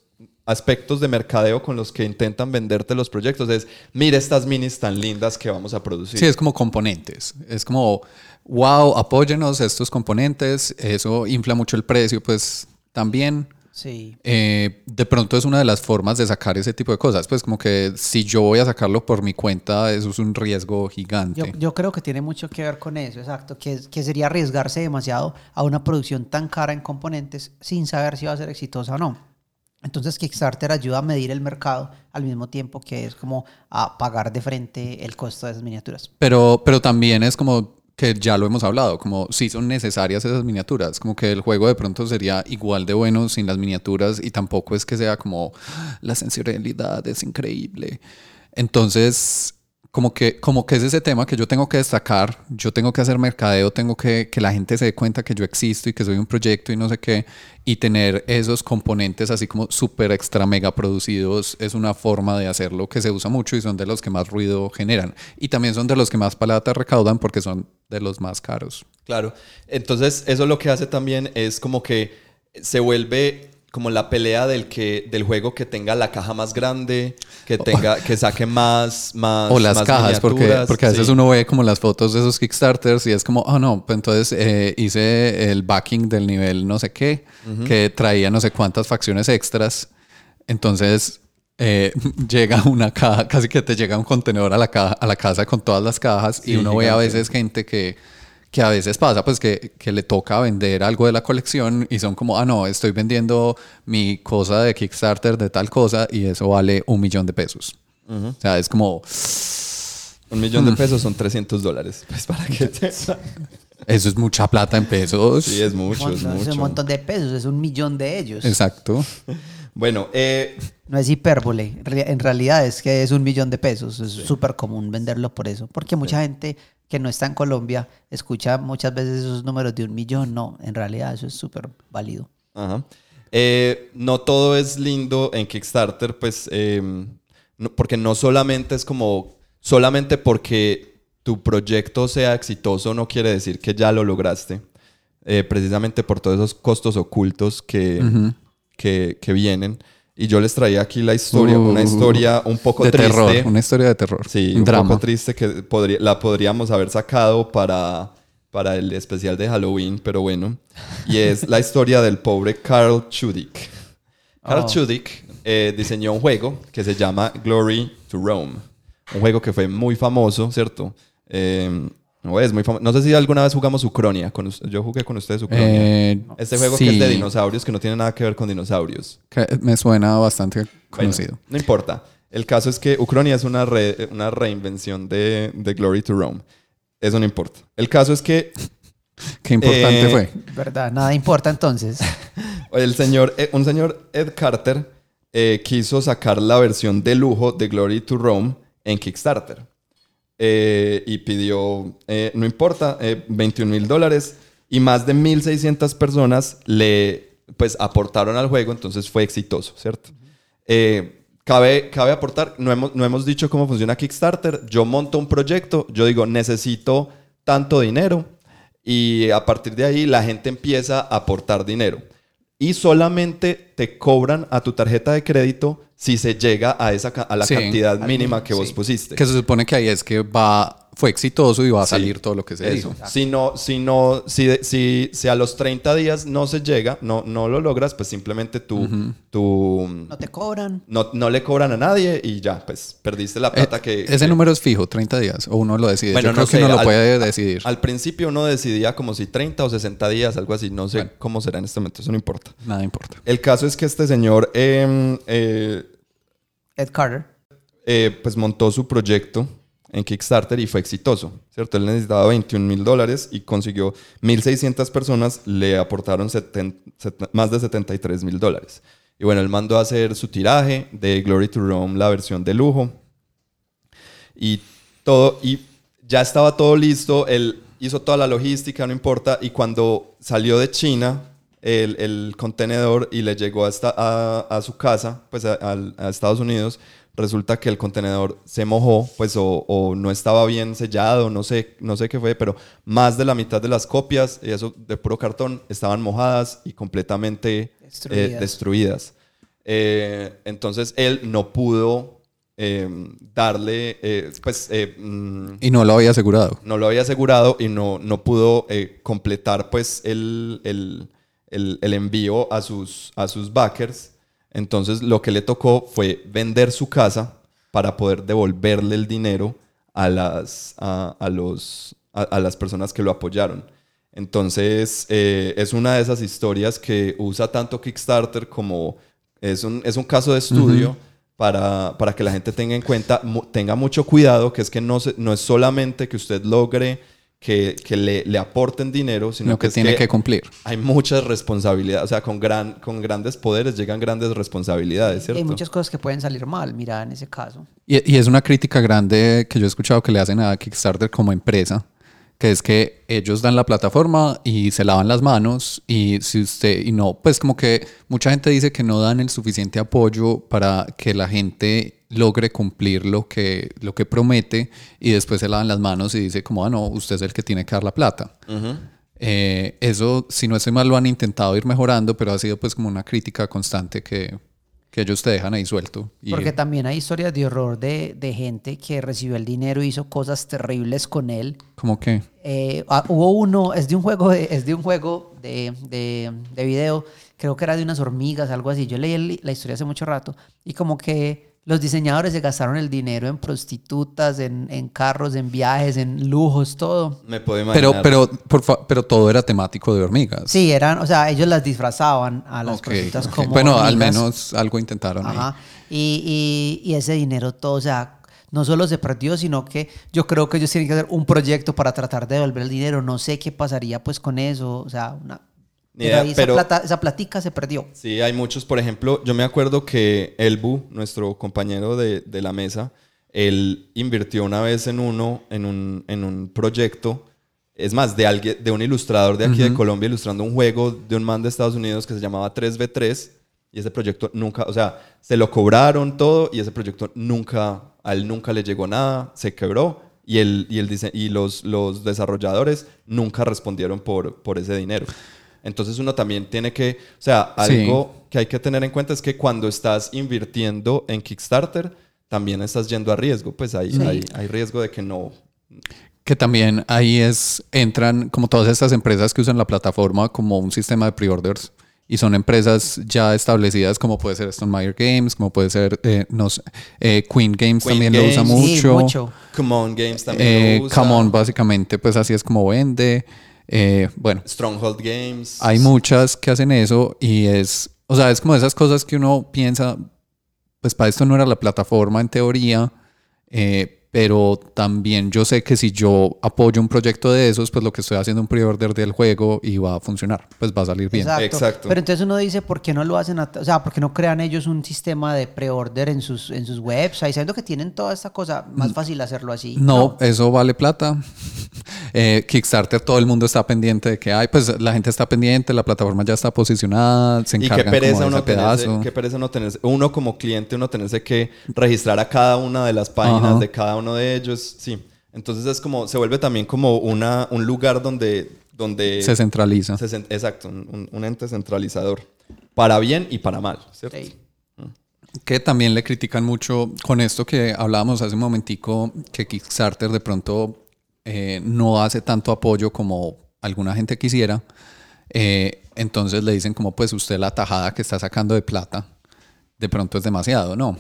aspectos de mercadeo con los que intentan venderte los proyectos es, mira estas minis tan lindas que vamos a producir. Sí, es como componentes. Es como, wow, apóyenos estos componentes. Eso infla mucho el precio, pues también. Sí. Eh, de pronto es una de las formas de sacar ese tipo de cosas. Pues como que si yo voy a sacarlo por mi cuenta, eso es un riesgo gigante. Yo, yo creo que tiene mucho que ver con eso, exacto, que, es- que sería arriesgarse demasiado a una producción tan cara en componentes sin saber si va a ser exitosa o no. Entonces Kickstarter ayuda a medir el mercado al mismo tiempo que es como a pagar de frente el costo de esas miniaturas. Pero, pero también es como que ya lo hemos hablado, como si son necesarias esas miniaturas, como que el juego de pronto sería igual de bueno sin las miniaturas y tampoco es que sea como la sensorialidad es increíble. Entonces, como que, como que es ese tema que yo tengo que destacar, yo tengo que hacer mercadeo, tengo que que la gente se dé cuenta que yo existo y que soy un proyecto y no sé qué, y tener esos componentes así como súper extra mega producidos es una forma de hacerlo que se usa mucho y son de los que más ruido generan. Y también son de los que más palata recaudan porque son de los más caros. Claro. Entonces, eso lo que hace también es como que se vuelve como la pelea del que del juego que tenga la caja más grande, que tenga que saque más más O las más cajas, porque, porque a veces sí. uno ve como las fotos de esos Kickstarters y es como, oh no, pues entonces eh, hice el backing del nivel no sé qué, que traía no sé cuántas facciones extras. Entonces eh, llega una caja, casi que te llega un contenedor a la, caja, a la casa con todas las cajas y Sí, uno ve a veces gente que, que a veces pasa, pues que, que le toca vender algo de la colección y son como, ah, no, estoy vendiendo mi cosa de Kickstarter de tal cosa y eso vale un millón de pesos. O sea, es como... Un millón de pesos son 300 dólares. Pues para que te- Eso es mucha plata en pesos. Sí, es mucho, Un es montón- es mucho. un montón de pesos, es un millón de ellos. Exacto. Bueno, eh, No es hipérbole, en realidad es que es un millón de pesos, es súper común venderlo por eso, porque mucha gente que no está en Colombia escucha muchas veces esos números de un millón, no, en realidad eso es súper válido. Ajá. Eh, no todo es lindo en Kickstarter, pues, eh, no- porque no solamente es como, solamente porque tu proyecto sea exitoso no quiere decir que ya lo lograste, Eh, precisamente por todos esos costos ocultos que, que, que vienen. Y yo les traía aquí la historia, una Uh, historia un poco de triste. terror. Una historia de terror. Sí, un un drama. poco triste que podría, la podríamos haber sacado para, para el especial de Halloween, pero bueno. Y es la historia del pobre Carl Chudik. Carl Oh. Chudik eh, diseñó un juego que se llama Glory to Rome. Un juego que fue muy famoso, ¿cierto? Eh, no es muy famoso. No sé si alguna vez jugamos Ucronia. Con, yo jugué con ustedes Ucronia. Eh, este juego que es de dinosaurios, que no tiene nada que ver con dinosaurios. que me suena bastante Bueno, conocido. no importa. El caso es que Ucronia es una, re- una reinvención de, de Glory to Rome. Eso no importa. El caso es que Qué importante eh, fue. ¿Verdad? Nada importa entonces. el señor, eh, un señor Ed Carter eh, quiso sacar la versión de lujo de Glory to Rome en Kickstarter. Eh, y pidió, eh, no importa, eh, 21 mil dólares. Y más de 1.600 personas le pues, aportaron al juego, entonces fue exitoso, ¿cierto? Eh, cabe, cabe aportar, no hemos, no hemos dicho cómo funciona Kickstarter. Yo monto un proyecto, yo digo, necesito tanto dinero y a partir de ahí la gente empieza a aportar dinero. Y solamente te cobran a tu tarjeta de crédito si se llega a, esa, a la Sí, cantidad mínima que vos sí. pusiste. Que se supone que ahí es que va, fue exitoso y va a Sí, salir todo lo que se eso. dijo. Si no, si no, si, si, si a los 30 días no se llega, no, no lo logras, pues simplemente tú, tú No te cobran. no, no le cobran a nadie y ya, pues perdiste la plata Eh, que... Ese que- número es fijo, 30 días, o uno lo decide. Bueno, Yo creo no que uno lo puede decidir. Al principio uno decidía como si 30 o 60 días, algo así. No sé cómo será en este momento, eso no importa. Nada importa. El caso es que este señor em, eh, Ed Carter. eh, pues montó su proyecto en Kickstarter y fue exitoso, ¿cierto? Él necesitaba 21 mil dólares y consiguió 1.600 personas, le aportaron más de 73 mil dólares. Y bueno, él mandó a hacer su tiraje de Glory to Rome, la versión de lujo. Y todo, y ya estaba todo listo, él hizo toda la logística, no importa, y cuando salió de China el, contenedor y le llegó hasta a, a su casa, pues a, al- a Estados Unidos, resulta que el contenedor se mojó, pues o, o no estaba bien sellado, no sé, no sé qué fue, pero más de la mitad de las copias, y eso de puro cartón, estaban mojadas y completamente eh, Destruidas. Eh, entonces él no pudo eh, darle, eh, pues eh, mm, Y no lo había asegurado. no lo había asegurado y no, no pudo eh, completar pues el, el- el- el envío a sus, a sus backers. Entonces lo que le tocó fue vender su casa para poder devolverle el dinero a las, a, a los, a, a las personas que lo apoyaron. Entonces eh, es una de esas historias que usa tanto Kickstarter como es un, es un caso de estudio para, para que la gente tenga en cuenta, tenga mucho cuidado, que es que no, se- no es solamente que usted logre que, que le, le aporten dinero, sino Lo que es tiene que cumplir. hay muchas responsabilidades, o sea, con, gran, con grandes poderes llegan grandes responsabilidades, Y ¿cierto? hay muchas cosas que pueden salir mal, mira, en ese caso. Y, y es una crítica grande que yo he escuchado que le hacen a Kickstarter como empresa, que es que ellos dan la plataforma y se lavan las manos y si usted y no, pues como que mucha gente dice que no dan el suficiente apoyo para que la gente logre cumplir lo que lo que promete y después se lavan las manos y dice como ah no usted es el que tiene que dar la plata. Eh, eso, si no estoy mal, lo han intentado ir mejorando, pero ha sido pues como una crítica constante que, que ellos te dejan ahí suelto. Y- Porque también hay historias de horror de, de gente que recibió el dinero y hizo cosas terribles con él. como que Eh, ah, hubo uno, es de un juego de, es de un juego de, de, de video, creo que era de unas hormigas, algo así. Yo leí el- la historia hace mucho rato y como que los diseñadores se gastaron el dinero en prostitutas, en, en carros, en viajes, en lujos, todo. Me puedo imaginar. Pero, pero, por fa- pero todo era temático de hormigas. Sí, eran, o sea, ellos las disfrazaban a las Ok, prostitutas ok. como Bueno, al hormigas. menos algo intentaron ahí. Ajá. Y, y, y ese dinero todo, o sea, no solo se perdió, sino que yo creo que ellos tienen que hacer un proyecto para tratar de devolver el dinero. No sé qué pasaría pues con eso. O sea, una, idea, ahí pero- esa, plata, esa platica se perdió. Sí, hay muchos. Por ejemplo, yo me acuerdo que Elbu, nuestro compañero de, de la mesa, él invirtió una vez en uno, en un, en un proyecto. Es más, de, alguien, de un ilustrador de aquí de Colombia ilustrando un juego de un man de Estados Unidos que se llamaba 3v3. Y ese proyecto nunca, o sea, se lo cobraron todo y ese proyecto nunca, a él nunca le llegó nada, se quebró y, el, y, el dise- y los, los desarrolladores nunca respondieron por, por ese dinero. Entonces uno también tiene que, o sea, Sí. algo que hay que tener en cuenta es que cuando estás invirtiendo en Kickstarter, también estás yendo a riesgo, pues hay, Sí. hay, hay riesgo de que no... Que también ahí es, entran como todas estas empresas que usan la plataforma como un sistema de pre-orders. Y son empresas ya establecidas como puede ser Stone Meyer Games, como puede ser, eh, no sé, eh, Queen Games Queen también lo usa. Sí, mucho. mucho. Come On Games también Eh, lo usa. Come On, básicamente, pues así es como vende. Eh, bueno, Stronghold Games. hay muchas que hacen eso y es, o sea, es como esas cosas que uno piensa, pues para esto no era la plataforma en teoría, eh, pero también yo sé que si yo apoyo un proyecto de esos, pues lo que estoy haciendo es un pre-order del juego y va a funcionar, pues va a salir bien. Exacto. Exacto. Pero entonces uno dice, ¿por qué no lo hacen? a- o sea, ¿por qué no crean ellos un sistema de pre-order en sus, en sus websites? Sabiendo que tienen toda esta cosa, más fácil hacerlo así. No, eso vale plata. Eh, Kickstarter, todo el mundo está pendiente de que hay, pues la gente está pendiente, la plataforma ya está posicionada, se Y qué encargan como pereza, de uno ese pedazo. tenerse, qué pereza uno tenerse, uno como cliente, uno tenerse que registrar a cada una de las páginas Ajá. de cada uno de ellos, sí. Entonces es como, se vuelve también como una, un lugar donde, donde Se centraliza. se exacto, un, un- un ente centralizador, para bien y para mal, ¿cierto? Sí. Que también le critican mucho con esto que hablábamos hace un momentico, que Kickstarter de pronto eh, no hace tanto apoyo como alguna gente quisiera. Eh, entonces le dicen como pues usted la tajada que está sacando de plata, de pronto es demasiado, ¿no?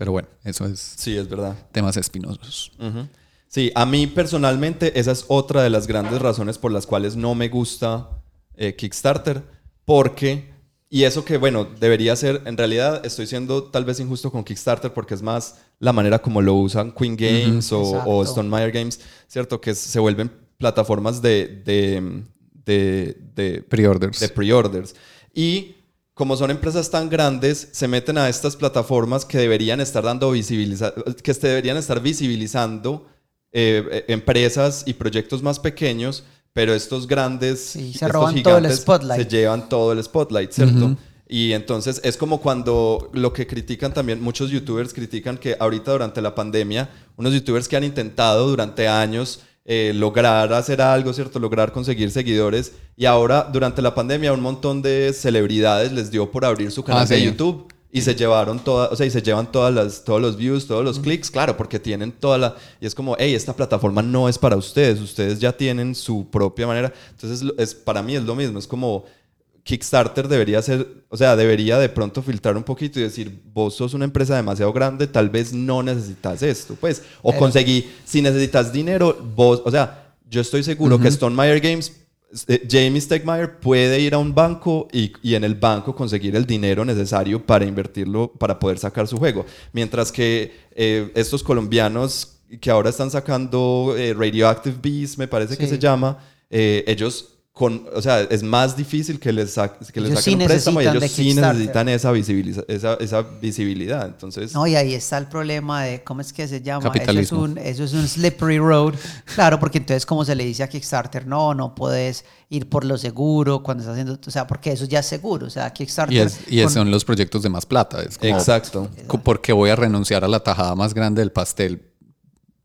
Pero bueno, eso es Sí, es verdad. temas espinosos. Ujú. Sí, a mí personalmente esa es otra de las grandes razones por las cuales no me gusta eh, Kickstarter, porque, y eso que bueno, debería ser, en realidad estoy siendo tal vez injusto con Kickstarter porque es más la manera como lo usan Queen Games o, Exacto. o Stone Meyer Games, ¿cierto? Que se vuelven plataformas de, de, de, de Pre-orders. de pre-orders. Y como son empresas tan grandes, se meten a estas plataformas que deberían estar dando visibiliza que deberían estar visibilizando eh, eh, empresas y proyectos más pequeños, pero estos grandes, Sí, se estos roban todo el gigantes spotlight. se llevan todo el spotlight, ¿cierto? Y entonces es como cuando lo que critican también, muchos youtubers critican que ahorita durante la pandemia, unos youtubers que han intentado durante años eh, lograr hacer algo, ¿cierto? Lograr conseguir seguidores. Y ahora, durante la pandemia, un montón de celebridades les dio por abrir su canal Ah, de sí. YouTube. Y se llevaron todas, o sea, y se llevan todas las, todos los views, todos los clics, claro, porque tienen toda la... Y es como, hey, esta plataforma no es para ustedes, ustedes ya tienen su propia manera. Entonces, es, para mí es lo mismo, es como, Kickstarter debería ser, o sea, debería de pronto filtrar un poquito y decir, vos sos una empresa demasiado grande, tal vez no necesitas esto, pues, o conseguí, si necesitas dinero, vos, o sea, yo estoy seguro que Stone Meyer Games, eh, Jamie Stegmaier puede ir a un banco y, y en el banco conseguir el dinero necesario para invertirlo, para poder sacar su juego, mientras que eh, estos colombianos que ahora están sacando eh, Radioactive Beast, me parece que se llama, eh, ellos con, o sea, es más difícil que les, sa- que les Ellos saquen sí un préstamo y necesitan ellos sí necesitan esa, visibiliza- esa, esa visibilidad. Entonces, No, y ahí está el problema de, ¿cómo es que se llama? Capitalismo. Eso es, un, eso es un slippery road. Claro, porque entonces, como se le dice a Kickstarter, no, no puedes ir por lo seguro cuando estás haciendo, o sea, porque eso ya es seguro. O sea, Kickstarter. Y, es, y con- son los proyectos de más plata. Es como, exacto. co- ¿Por qué voy a renunciar a la tajada más grande del pastel?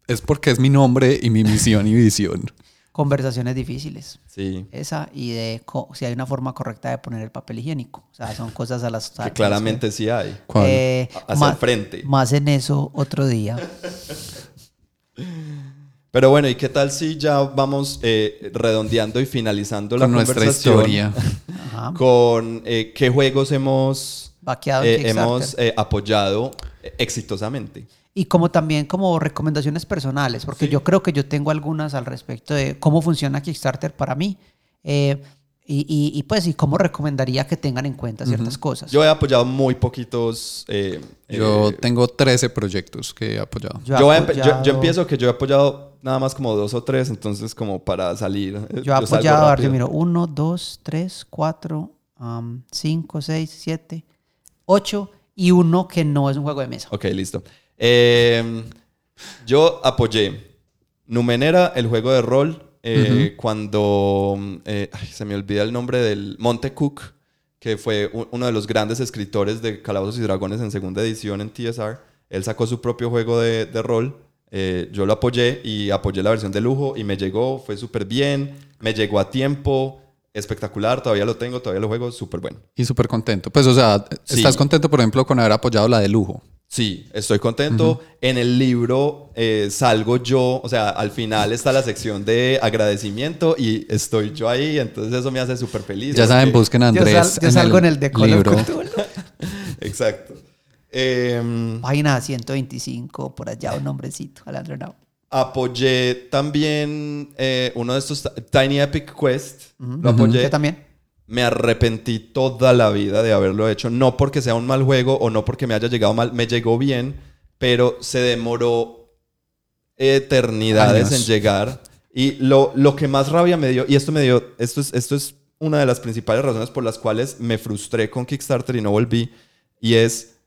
Es porque es mi nombre y mi misión y visión. Conversaciones difíciles. Sí. Esa y de co- si hay una forma correcta de poner el papel higiénico. O sea, son cosas a las Que claramente sí hay. ¿Cuál? Eh, el frente. Más en eso otro día. Pero bueno, ¿y qué tal si ya vamos eh, redondeando y finalizando la Con nuestra conversación historia. Ajá. con eh, qué juegos hemos, eh, hemos eh, apoyado exitosamente? Y como también como recomendaciones personales, porque Sí. yo creo que yo tengo algunas al respecto de cómo funciona Kickstarter para mí. Eh, Y, y, y, pues, ¿y cómo recomendaría que tengan en cuenta ciertas cosas? Yo he apoyado muy poquitos. eh, Yo eh, tengo 13 proyectos que he apoyado. Yo he yo, empe- yo- yo apoyado- empiezo que yo he apoyado nada más como dos o tres, entonces como para salir. eh, Yo he apoyado, a ver, miro, 1, 2, 3, 4, 5, 6, 7, 8 y uno que no es un juego de mesa. Ok, listo. Eh, yo apoyé Numenera, el juego de rol, eh, cuando eh, ay, se me olvida el nombre del Monte Cook, que fue uno de los grandes escritores de Calabozos y Dragones en segunda edición en TSR. Él sacó su propio juego de, de rol. eh, yo lo apoyé y apoyé la versión de lujo y me llegó, fue súper bien, me llegó a tiempo, espectacular, todavía lo tengo, todavía lo juego, súper bueno. Y súper contento. Pues, o sea, Sí. estás contento, por ejemplo, con haber apoyado la de lujo. Sí, estoy contento. En el libro eh, salgo yo, o sea, al final está la sección de agradecimiento y estoy yo ahí, entonces eso me hace súper feliz. Ya saben, busquen a Yo, Andrés. sal- yo salgo en el de libro. Exacto. Em, Página 125, por allá un nombrecito, Alejandro Now. apoyé también eh, uno de estos Tiny Epic Quest. Lo apoyé. Yo también. Me arrepentí toda la vida de haberlo hecho. No porque sea un mal juego o no porque me haya llegado mal. Me llegó bien, pero se demoró eternidades Años. en llegar. Y lo, lo que más rabia me dio, y esto me dio, esto es, esto es una de las principales razones por las cuales me frustré con Kickstarter y no volví, y es,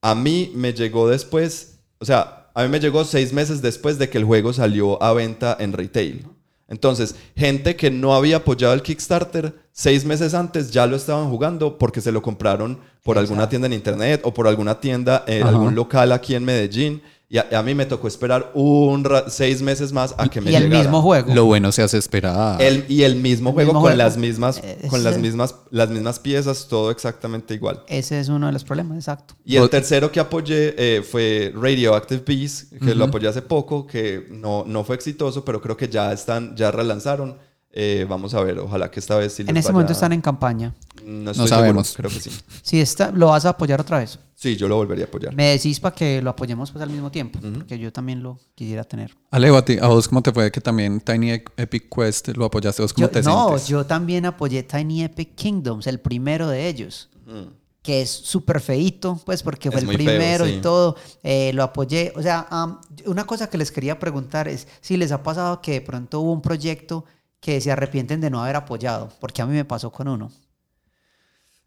a mí me llegó después, o sea, a mí me llegó seis meses después de que el juego salió a venta en retail. Entonces, gente que no había apoyado el Kickstarter, seis meses antes ya lo estaban jugando porque se lo compraron por alguna tienda en internet o por alguna tienda, eh, Ajá. algún local aquí en Medellín. Y a, a mí me tocó esperar un seis meses más a que me Y el llegara. mismo juego. Lo bueno se hace esperar. El- y el mismo El juego mismo con juego. las mismas con las mismas las mismas piezas, todo exactamente igual. Ese es uno de los problemas, exacto. Y el tercero que apoyé eh, fue Radioactive Beast, que lo apoyé hace poco, que no, no fue exitoso, pero creo que ya están, ya relanzaron. Eh, vamos a ver, ojalá que esta vez sí les En ese vaya- momento están en campaña. No, estoy No sabemos. seguro, creo que sí. Si está, lo vas a apoyar otra vez. Sí, yo lo volvería a apoyar. Me decís para que lo apoyemos pues al mismo tiempo, porque yo también lo quisiera tener. Alejo, ¿a, ti- a vos cómo te fue que también Tiny Epic Quest lo apoyaste? ¿Vos cómo Yo- te no, sientes? yo también apoyé Tiny Epic Kingdoms, el primero de ellos. Mm. que es súper feito, pues porque fue Es el muy feo, primero sí. y todo, eh, lo apoyé. O sea, am, una cosa que les quería preguntar es si les ha pasado que de pronto hubo un proyecto que se arrepienten de no haber apoyado, porque a mí me pasó con uno.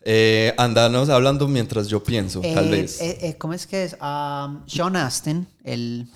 Eh, andanos hablando mientras yo pienso, tal Eh, vez. eh, eh, ¿Cómo es que es? Am, Sean Astin, el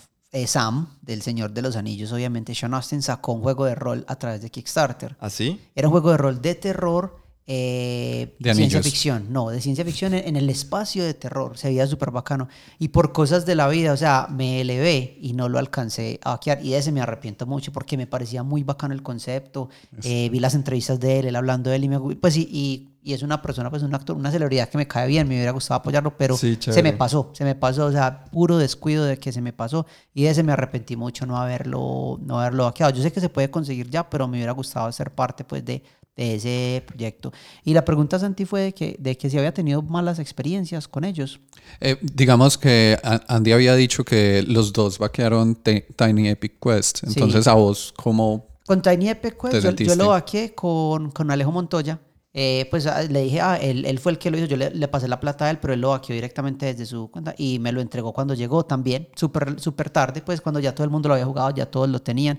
Sam del Señor de los Anillos, obviamente, Sean Astin sacó un juego de rol a través de Kickstarter. ¿Así? Era un juego de rol de terror, eh, De ciencia ficción. No, de ciencia ficción en, en el espacio de terror. Se veía súper bacano. Y por cosas de la vida, o sea, me elevé y no lo alcancé a vaquear. Y de ese me arrepiento mucho porque me parecía muy bacano el concepto. Eh, vi las entrevistas de él, él hablando de él y me pues y, y, y es una persona, pues un actor, una celebridad que me cae bien, me hubiera gustado apoyarlo, pero Sí, se me pasó, se me pasó, o sea, puro descuido de que se me pasó y de ese me arrepentí mucho no haberlo, no haberlo vaqueado. Yo sé que se puede conseguir ya, pero me hubiera gustado ser parte pues de, de ese proyecto. Y la pregunta, Santi, fue de que, de que si había tenido malas experiencias con ellos. Eh, digamos que Andy había dicho que los dos vaquearon Ti- Tiny Epic Quest. Sí. Entonces, a vos, ¿cómo...? Con Tiny Epic Quest, ¿Te yo, lo vaqué con, con Alejo Montoya. Eh, pues ah, le dije, ah, él, él fue el que lo hizo, yo le, le pasé la plata a él, pero él lo vaqueó directamente desde su cuenta y me lo entregó cuando llegó también, súper súper tarde, pues cuando ya todo el mundo lo había jugado, ya todos lo tenían.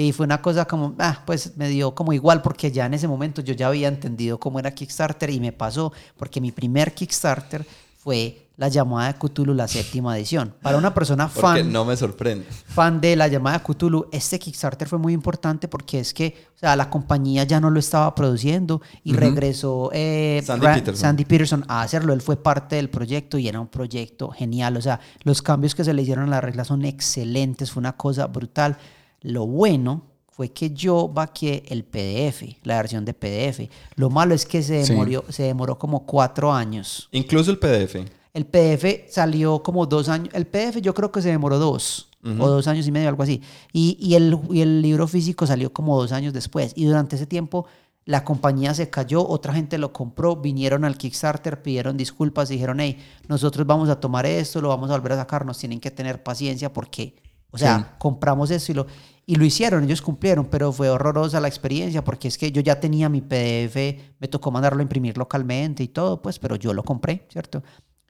Y fue una cosa como, ah, pues me dio como igual, porque ya en ese momento yo ya había entendido cómo era Kickstarter y me pasó, porque mi primer Kickstarter fue la llamada de Cthulhu, la séptima edición. Para una persona Porque fan no me sorprende. fan de la llamada Cthulhu, este Kickstarter fue muy importante porque es que o sea, la compañía ya no lo estaba produciendo y regresó eh, Sandy Ra- Peterson. Sandy Peterson a hacerlo. Él fue parte del proyecto y era un proyecto genial. O sea, los cambios que se le hicieron a la regla son excelentes, fue una cosa brutal. Lo bueno fue que yo vaqué el PDF, la versión de PDF. Lo malo es que se Sí. demoró, se demoró como cuatro años. Incluso el PDF. El PDF salió como dos años. El PDF yo creo que se demoró dos o dos años y medio, algo así. Y, y el, y el libro físico salió como dos años después. Y durante ese tiempo la compañía se cayó, otra gente lo compró, vinieron al Kickstarter, pidieron disculpas dijeron, hey, nosotros vamos a tomar esto, lo vamos a volver a sacar, nos tienen que tener paciencia porque, o sea, Sí. compramos esto y lo... Y lo hicieron, ellos cumplieron, pero fue horrorosa la experiencia porque es que yo ya tenía mi PDF, me tocó mandarlo a imprimir localmente y todo, pues, pero yo lo compré, ¿cierto?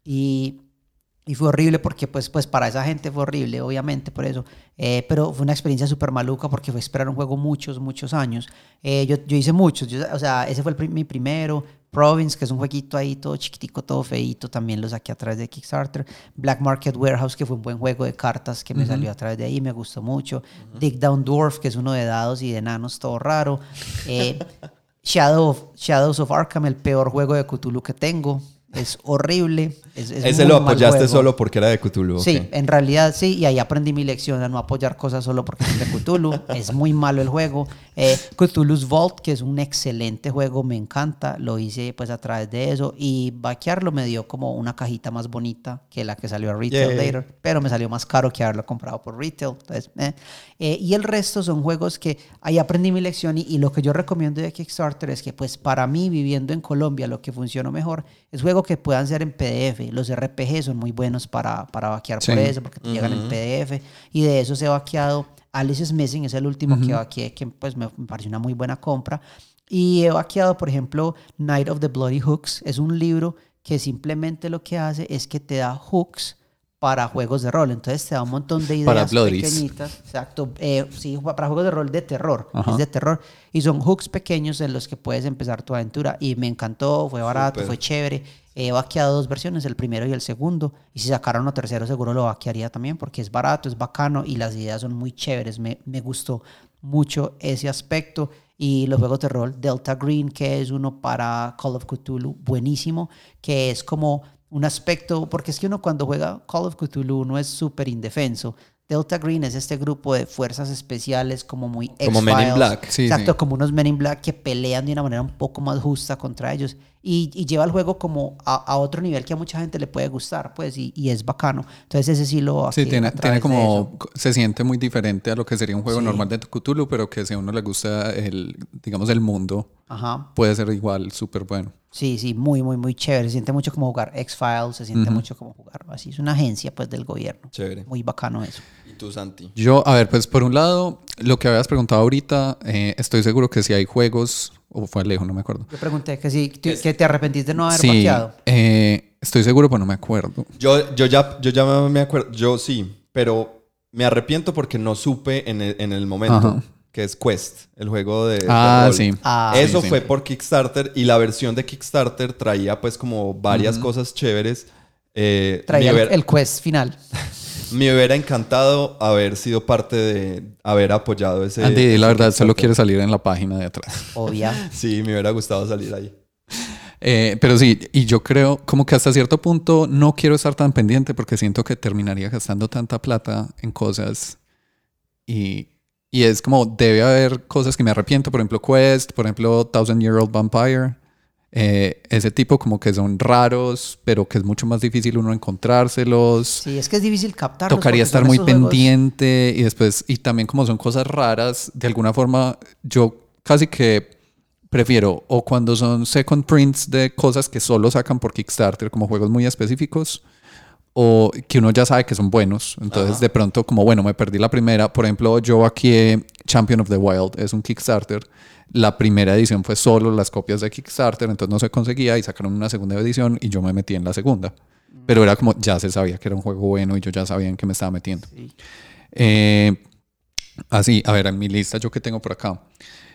Y, y fue horrible porque, pues, pues, para esa gente fue horrible, obviamente, por eso. Eh, pero fue una experiencia súper maluca porque fue esperar un juego muchos, muchos años. Eh, yo, yo hice muchos, yo- o sea, ese fue el mi primero. Province, que es un jueguito ahí todo chiquitico, todo feito, también lo saqué a través de Kickstarter. Black Market Warehouse, que fue un buen juego de cartas que me salió a través de ahí, me gustó mucho. Dig Down Dwarf, que es uno de dados y de enanos, todo raro. Eh, Shadow of- Shadows of Arkham, el peor juego de Cthulhu que tengo. Es horrible. Es, es Ese muy lo apoyaste solo porque era de Cthulhu. Sí, en realidad sí, y ahí aprendí mi lección a no apoyar cosas solo porque es de Cthulhu. es muy malo el juego. Eh, Cthulhu's Vault, que es un excelente juego, me encanta. Lo hice pues a través de eso. Y vaquearlo me dio como una cajita más bonita que la que salió a retail later. Pero me salió más caro que haberlo comprado por retail. Entonces, eh. Eh, y el resto son juegos que ahí aprendí mi lección. Y, y lo que yo recomiendo de Kickstarter es que pues para mí, viviendo en Colombia, lo que funcionó mejor es juegos que puedan ser en PDF. Los RPG son muy buenos para, para vaquear por eso, porque te llegan en PDF. Y de eso se ha vaqueado. Alice is Missing es el último que vaqueé, que pues me, pareció una muy buena compra. Y he vaqueado, por ejemplo, Night of the Bloody Hooks. Es un libro que simplemente lo que hace es que te da hooks para juegos de rol. Entonces te da un montón de ideas Para pequeñitas. Exacto. Eh, sí, para juegos de rol de terror. Ajá. Es de terror. Y son hooks pequeños en los que puedes empezar tu aventura. Y me encantó, fue barato, Súper. fue chévere. He vaqueado dos versiones, el primero y el segundo. Y si sacaran uno tercero, seguro lo vaquearía también, porque es barato, es bacano y las ideas son muy chéveres. Me, me gustó mucho ese aspecto. Y los juegos de rol, Delta Green, que es uno para Call of Cthulhu, buenísimo, que es como un aspecto, porque es que uno cuando juega Call of Cthulhu uno es súper indefenso. Delta Green es este grupo de fuerzas especiales como muy Como Men in. Black. Sí, Exacto, sí. como unos Men in Black que pelean de una manera un poco más justa contra ellos. Y, y lleva el juego como a, a otro nivel que a mucha gente le puede gustar, pues, y, y es bacano. Entonces ese sí lo... Sí, tiene, como, se siente muy diferente a lo que sería un juego Sí. normal de Cthulhu, pero que si a uno le gusta el, digamos, el mundo, Ajá. puede ser igual, súper bueno. Sí, sí, muy, muy, muy chévere. Se siente mucho como jugar X-Files, se siente mucho como jugar así. Es una agencia, pues, del gobierno. Chévere. Muy bacano eso. ¿Y tú, Santi? Yo, a ver, pues por un lado, lo que habías preguntado ahorita, eh, estoy seguro que si hay juegos, o fue Alejo, no me acuerdo. Yo pregunté que si que te arrepentiste de no haber Sí, vaqueado. eh, estoy seguro, pero no me acuerdo. Yo, yo, ya, yo ya me acuerdo. Yo sí, pero me arrepiento porque no supe en el, en el momento. Ajá. Que es Quest, el juego de. de Ah, rol. sí. Ah, Eso sí, sí. fue por Kickstarter y la versión de Kickstarter traía pues como varias cosas chéveres. Eh, Traía hubiera, el quest final. me hubiera encantado haber sido parte de haber apoyado ese. Andy, la verdad, solo quiere salir en la página de atrás. Obvia. Sí, me hubiera gustado salir ahí. Eh, pero sí, y yo creo como que hasta cierto punto no quiero estar tan pendiente porque siento que terminaría gastando tanta plata en cosas y, y es como debe haber cosas que me arrepiento, por ejemplo Quest, por ejemplo Thousand Year Old Vampire, eh, ese tipo como que son raros, pero que es mucho más difícil uno encontrárselos. Sí, es que es difícil captarlos. Tocaría estar muy juegos- pendiente y después, y también como son cosas raras, de alguna forma yo casi que prefiero o cuando son second prints de cosas que solo sacan por Kickstarter como juegos muy específicos o que uno ya sabe que son buenos. Entonces de pronto como, bueno, me perdí la primera. Por ejemplo, yo aquí Champion of the Wild es un Kickstarter. La primera edición fue solo las copias de Kickstarter, entonces no se conseguía y sacaron una segunda edición y yo me metí en la segunda. Pero era como, ya se sabía que era un juego bueno y yo ya sabía en qué me estaba metiendo. Sí. Eh, así, a ver, en mi lista yo que tengo por acá.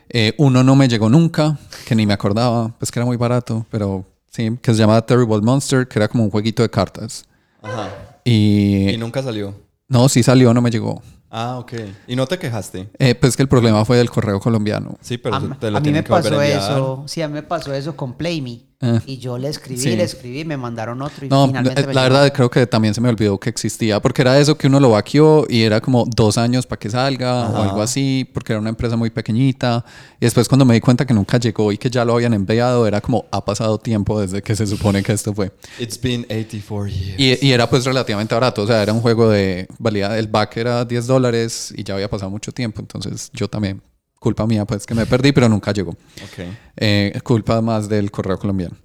Eh, uno no me llegó nunca, que ni me acordaba, pues que era muy barato, pero sí, que se llamaba Terrible Monster, que era como un jueguito de cartas. Ajá. Y, Y nunca salió. no, sí salió, no me llegó. Ah, ok. ¿Y no te quejaste? Eh, pues que el problema fue del correo colombiano. Sí, pero a, te lo a mí me pasó eso. Sí, a mí me pasó eso con Play Me. Eh. Y yo le escribí, Sí. le escribí, me mandaron otro y No, finalmente eh, me la verdad creo que también se me olvidó que existía, porque era eso que uno lo vaqueó y era como dos años para que salga o algo así, porque era una empresa muy pequeñita. Y después cuando me di cuenta que nunca llegó y que ya lo habían enviado, era como ha pasado tiempo desde que se supone que esto fue. It's been 84 years. Y, y era pues relativamente barato, o sea, era un juego de valía, el back era 10 dólares y ya había pasado mucho tiempo, entonces yo también, culpa mía pues que me perdí, pero nunca llegó. Ok. Eh, culpa más del correo colombiano.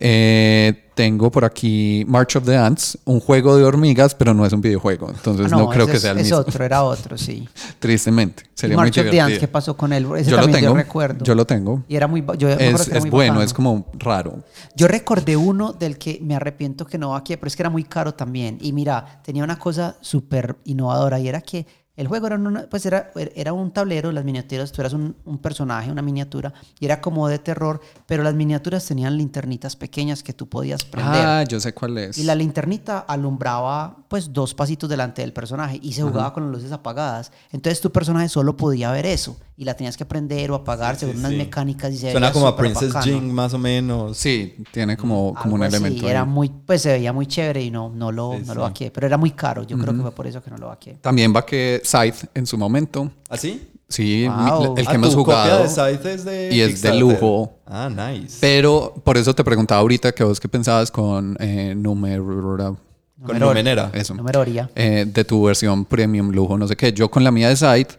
Eh, tengo por aquí March of the Ants, un juego de hormigas, pero no es un videojuego. Entonces Ah, no, creo que es- sea el es mismo. otro, era otro, sí. Tristemente. Sería March muy of the Ants. ¿qué pasó con él? Ese Yo lo tengo. yo recuerdo. Yo lo tengo. Y era muy... Yo Es, que era es muy bueno, bacano. es como raro. Yo recordé uno del que me arrepiento que no va aquí, pero es que era muy caro también. Y mira, tenía una cosa súper innovadora y era que el juego era, una- pues era, era un tablero, las miniaturas, tú eras un, un personaje, una miniatura, y era como de terror, pero las miniaturas tenían linternitas pequeñas que tú podías prender. Ah, yo sé cuál es. Y la linternita alumbraba pues dos pasitos delante del personaje y se jugaba con las luces apagadas. Entonces tu personaje solo podía ver eso y la tenías que prender o apagar según sí, unas sí. mecánicas y se Suena veía como a Princess bacano. Jing, más o menos. Sí, tiene como, como un Algo elemento. ahí. Era muy, pues se veía muy chévere y no, no lo, Sí, no sí. lo vaqué. Pero era muy caro. Yo creo que fue por eso que no lo vaqué. También va que Scythe en su momento. ¿Así? Sí, Wow. mi- el Ah, que hemos tu copia jugado. de Scythe es de y es de lujo. Ah, nice. Pero por eso te preguntaba ahorita que vos qué pensabas con eh, número Con Número- Numenera. eso, Numeroría. eh, de tu versión premium lujo, no sé qué. Yo con la mía de Site,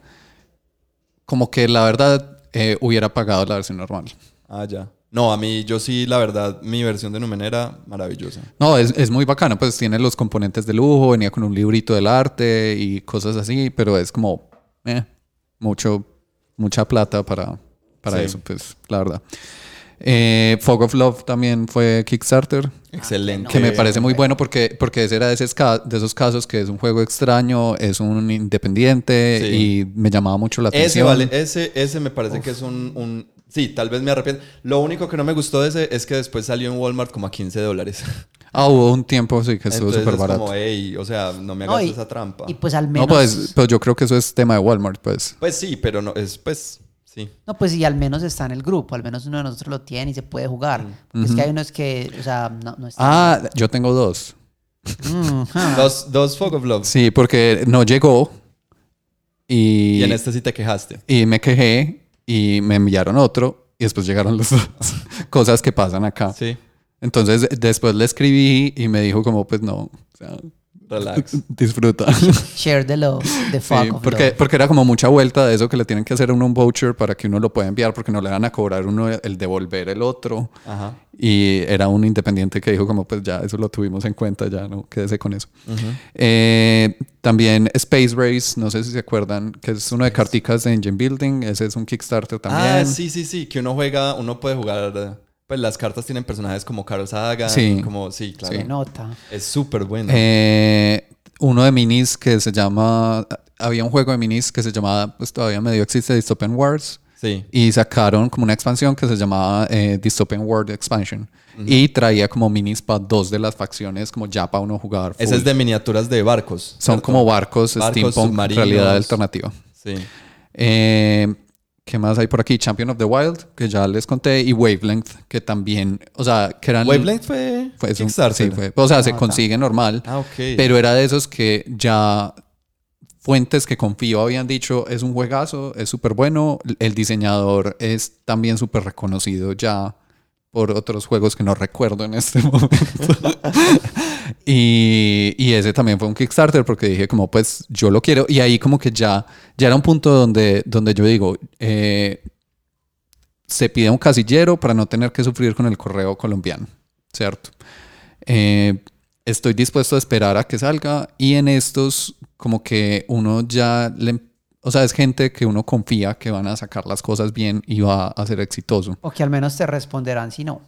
como que la verdad eh, hubiera pagado la versión normal. Ah, ya. No, a mí, yo sí, la verdad, mi versión de Numenera, maravillosa. No, es, es muy bacano, pues tiene los componentes de lujo, venía con un librito del arte y cosas así, pero es como eh, mucho, mucha plata para, para Sí. eso, pues la verdad. Eh, Fog of Love también fue Kickstarter, Excelente. que me parece muy bueno porque, porque ese era de, esos de esos casos que es un juego extraño, es un independiente Sí. y me llamaba mucho la Ese, atención. vale, ese, ese me parece que es un, un- Sí, tal vez me arrepiento. Lo único que no me gustó de ese es que después salió en Walmart como a 15 dólares. Ah, hubo un tiempo sí que estuvo Entonces súper es barato. como, hey, o sea, no me No, hagas y- esa trampa. Y pues al No, menos. pues, pues yo creo que eso es tema de Walmart, pues. Pues sí, pero no, es pues, sí. No, pues y al menos está en el grupo. Al menos uno de nosotros lo tiene y se puede jugar. Porque Es que hay unos que, o sea, no, no están. Ah, yo tengo dos. Mm, ja. Dos, dos Fog of Love. Sí, porque no llegó y, Y en este sí te quejaste. y me quejé y me enviaron otro y después llegaron los dos. Cosas que pasan acá. Sí, Entonces después le escribí y me dijo como pues no, o sea, relax. disfruta. Share the love, the fuck Sí, of porque, love. porque era como mucha vuelta de eso que le tienen que hacer a uno un voucher para que uno lo pueda enviar porque no le van a cobrar uno el devolver el otro. Ajá. Y era un independiente que dijo como pues ya eso lo tuvimos en cuenta, ya no quédese con eso. Eh, también Space Race, no sé si se acuerdan, que es uno de carticas de Engine Building, ese es un Kickstarter también. Ah, sí, sí, sí, que uno juega, uno puede jugar, pues las cartas tienen personajes como Carl Sagan, Sí. como, sí, claro. Se nota. Es súper bueno. Eh, uno de minis que se llama, había un juego de minis que se llamaba, pues todavía medio existe, Dystopian Wars. sí. Y sacaron como una expansión que se llamaba eh, Dystopian World Expansion. Y traía como minis para dos de las facciones, como ya para uno jugar. Ese full. es de miniaturas de barcos. Son ¿cierto? como barcos, Barcos, steampunk, submarinos. realidad alternativa. Sí. Eh, ¿Qué más hay por aquí? Champion of the Wild, que ya les conté, y Wavelength, que también, o sea, que eran... Wavelength fue, fue un- Kickstarter. sí, fue- o sea, se Ah, consigue normal, Ah, ok. pero era de esos que ya fuentes que confío habían dicho, es un juegazo, es súper bueno, el diseñador es también súper reconocido ya por otros juegos que no recuerdo en este momento. y, y ese también fue un Kickstarter porque dije como pues yo lo quiero y ahí como que ya, ya era un punto donde, donde yo digo, eh, se pide un casillero para no tener que sufrir con el correo colombiano, ¿cierto? Eh, estoy dispuesto a esperar a que salga y en estos como que uno ya le... O sea, es gente que uno confía que van a sacar las cosas bien y va a ser exitoso. O que al menos te responderán si no.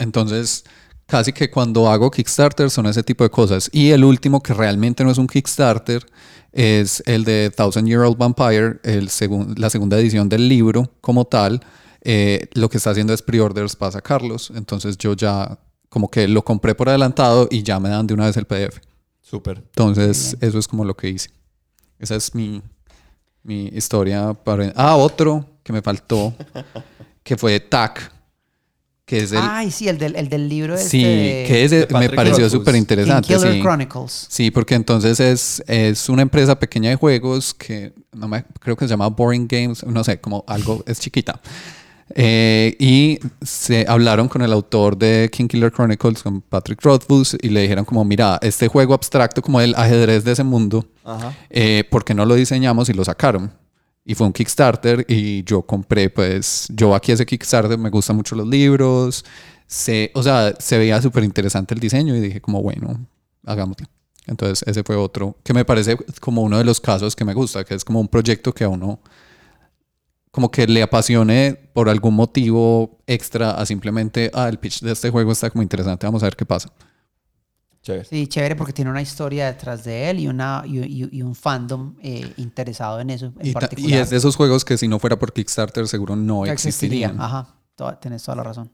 Entonces, casi que cuando hago Kickstarter son ese tipo de cosas. Y el último que realmente no es un Kickstarter es el de Thousand Year Old Vampire, el segun- la segunda edición del libro como tal. Eh, lo que está haciendo es pre-orders para sacarlos. Entonces yo ya como que lo compré por adelantado y ya me dan de una vez el PDF. Súper. Entonces eso es como lo que hice. Esa es mi, mi historia. Para... Ah, otro que me faltó, que fue TAC, que es el... Ay, sí, el del, el del libro este Sí, de que de me pareció súper interesante. Killer Sí. Chronicles. sí, porque entonces es, es una empresa pequeña de juegos que no me, creo que se llama Boring Games, no sé, como algo, es chiquita. Eh, y se hablaron con el autor de King Killer Chronicles, con Patrick Rothfuss, y le dijeron como, mira, este juego abstracto como el ajedrez de ese mundo, Ajá. eh, ¿por qué no lo diseñamos y lo sacaron? Y fue un Kickstarter y yo compré, pues, yo aquí ese Kickstarter, me gustan mucho los libros, se, o sea, se veía súper interesante el diseño y dije como, bueno, hagámoslo. Entonces ese fue otro que me parece como uno de los casos que me gusta, que es como un proyecto que a uno como que le apasione por algún motivo extra a simplemente, ah, el pitch de este juego está como interesante, vamos a ver qué pasa. Chévere. Sí, chévere porque tiene una historia detrás de él y, una, y, un fandom eh, interesado en eso en y, particular. Y es de esos juegos que si no fuera por Kickstarter seguro no existirían. Ajá, tienes toda la razón.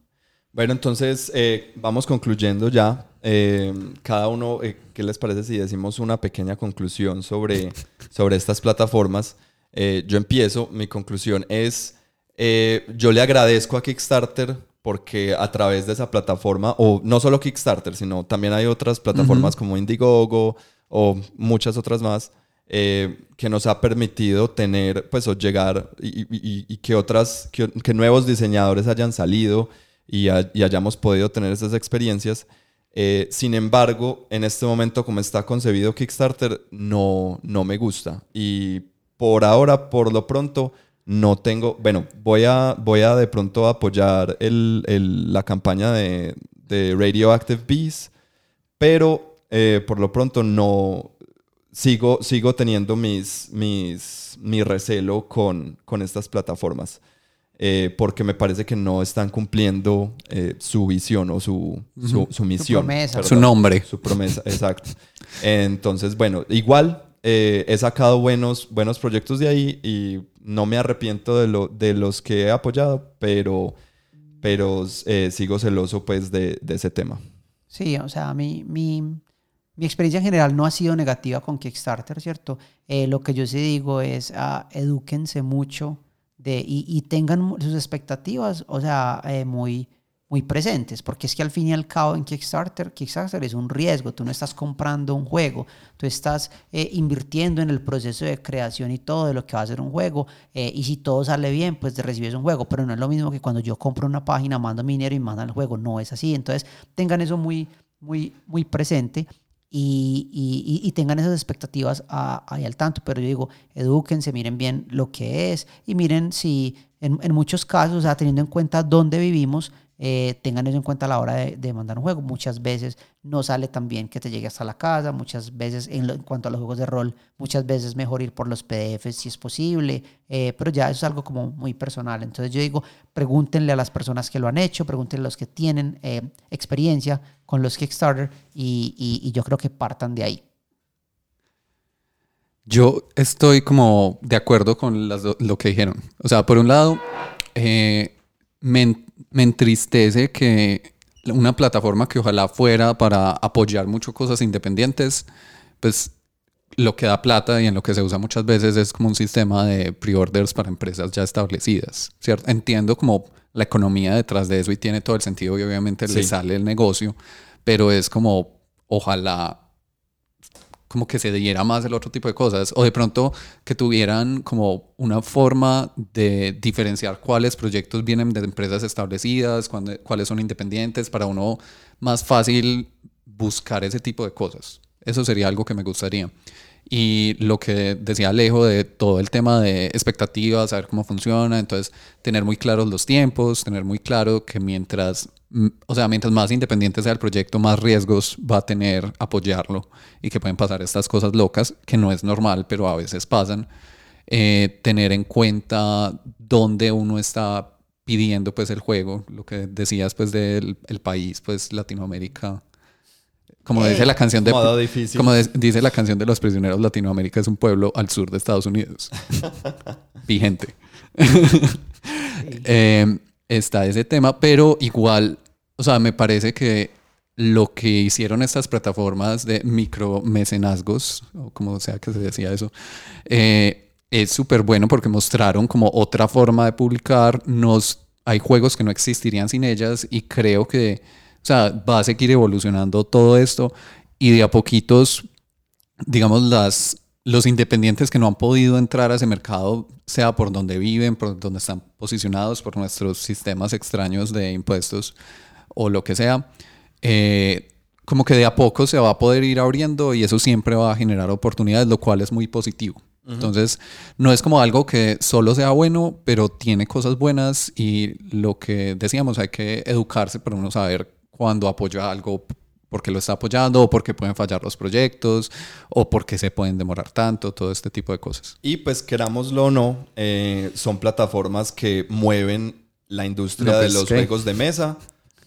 Bueno, entonces eh, vamos concluyendo ya. Eh, cada uno, ¿qué les parece si decimos una pequeña conclusión sobre, sobre estas plataformas? Yo empiezo, mi conclusión es, yo le agradezco a Kickstarter porque a través de esa plataforma, o no solo Kickstarter, sino también hay otras plataformas como Indiegogo o muchas otras más, eh, que nos ha permitido tener, pues, o llegar y, que otras, que, nuevos diseñadores hayan salido y, hayamos podido tener esas experiencias. Eh, sin embargo, en este momento, como está concebido Kickstarter, no, no me gusta. Y por ahora, por lo pronto, no tengo, bueno, voy a, voy a de pronto apoyar la campaña de, Radioactive Bees, pero eh, por lo pronto no sigo, sigo teniendo mis, mis, mi recelo con, con estas plataformas. Eh, porque me parece que no están cumpliendo eh, su visión o su, su, misión. Su promesa. su nombre. Su promesa, exacto. Entonces, bueno, igual he sacado buenos, buenos proyectos de ahí y no me arrepiento de, lo, de los que he apoyado, pero, pero eh, sigo celoso pues de, ese tema. Sí, o sea, mi, mi, mi, experiencia en general no ha sido negativa con Kickstarter, ¿cierto? Eh, lo que yo sí digo es, uh, edúquense mucho de, y, y, tengan sus expectativas, o sea, eh, muy muy presentes, porque es que al fin y al cabo en Kickstarter, Kickstarter es un riesgo, tú no estás comprando un juego, tú estás eh, invirtiendo en el proceso de creación y todo de lo que va a ser un juego, eh, y si todo sale bien, pues recibes un juego, pero no es lo mismo que cuando yo compro una página, mando mi dinero y mando el juego, no es así, entonces tengan eso muy, muy, muy presente. Y, tengan esas expectativas ahí al tanto. Pero yo digo, edúquense, miren bien lo que es y miren si en, en muchos casos, o sea, teniendo en cuenta dónde vivimos, eh, tengan eso en cuenta a la hora de, mandar un juego. Muchas veces no sale tan bien que te llegue hasta la casa, muchas veces en, cuanto a los juegos de rol, muchas veces mejor ir por los PDFs si es posible, eh, pero ya eso es algo como muy personal. Entonces yo digo, pregúntenle a las personas que lo han hecho, pregúntenle a los que tienen eh, experiencia con los Kickstarter y, y, yo creo que partan de ahí. Yo estoy como de acuerdo con lo que dijeron. O sea, por un lado, me, me entristece que una plataforma que ojalá fuera para apoyar mucho cosas independientes, pues lo que da plata y en lo que se usa muchas veces es como un sistema de pre-orders para empresas ya establecidas, ¿cierto? Entiendo como la economía detrás de eso y tiene todo el sentido y obviamente le sale el negocio, pero es como ojalá como que se diera más el otro tipo de cosas o de pronto que tuvieran como una forma de diferenciar cuáles proyectos vienen de empresas establecidas, cuáles son independientes, para uno más fácil buscar ese tipo de cosas. Eso sería algo que me gustaría. Y lo que decía Alejo de todo el tema de expectativas, saber cómo funciona, entonces tener muy claros los tiempos, tener muy claro que mientras o sea, mientras más independiente sea el proyecto, más riesgos va a tener apoyarlo y que pueden pasar estas cosas locas, que no es normal, pero a veces pasan. Eh, tener en cuenta dónde uno está pidiendo pues el juego, lo que decías pues del el país, pues Latinoamérica. Como dice la canción de como dice la canción de los prisioneros, Latinoamérica es un pueblo al sur de Estados Unidos. Vigente. eh, está ese tema, pero igual o sea, me parece que lo que hicieron estas plataformas de micromecenazgos, o como sea que se decía eso, eh, es súper bueno porque mostraron como otra forma de publicar. Nos, hay juegos que no existirían sin ellas y creo que o sea, va a seguir evolucionando todo esto y de a poquitos, digamos, las, los independientes que no han podido entrar a ese mercado, sea por donde viven, por donde están posicionados, por nuestros sistemas extraños de impuestos, o lo que sea, eh, como que de a poco se va a poder ir abriendo y eso siempre va a generar oportunidades, lo cual es muy positivo. Entonces, no es como algo que solo sea bueno, pero tiene cosas buenas y lo que decíamos, hay que educarse para uno saber cuándo apoya algo porque lo está apoyando o porque pueden fallar los proyectos o porque se pueden demorar tanto, todo este tipo de cosas. Y pues querámoslo o no, eh, son plataformas que mueven la industria No, de pues, los ¿qué? juegos de mesa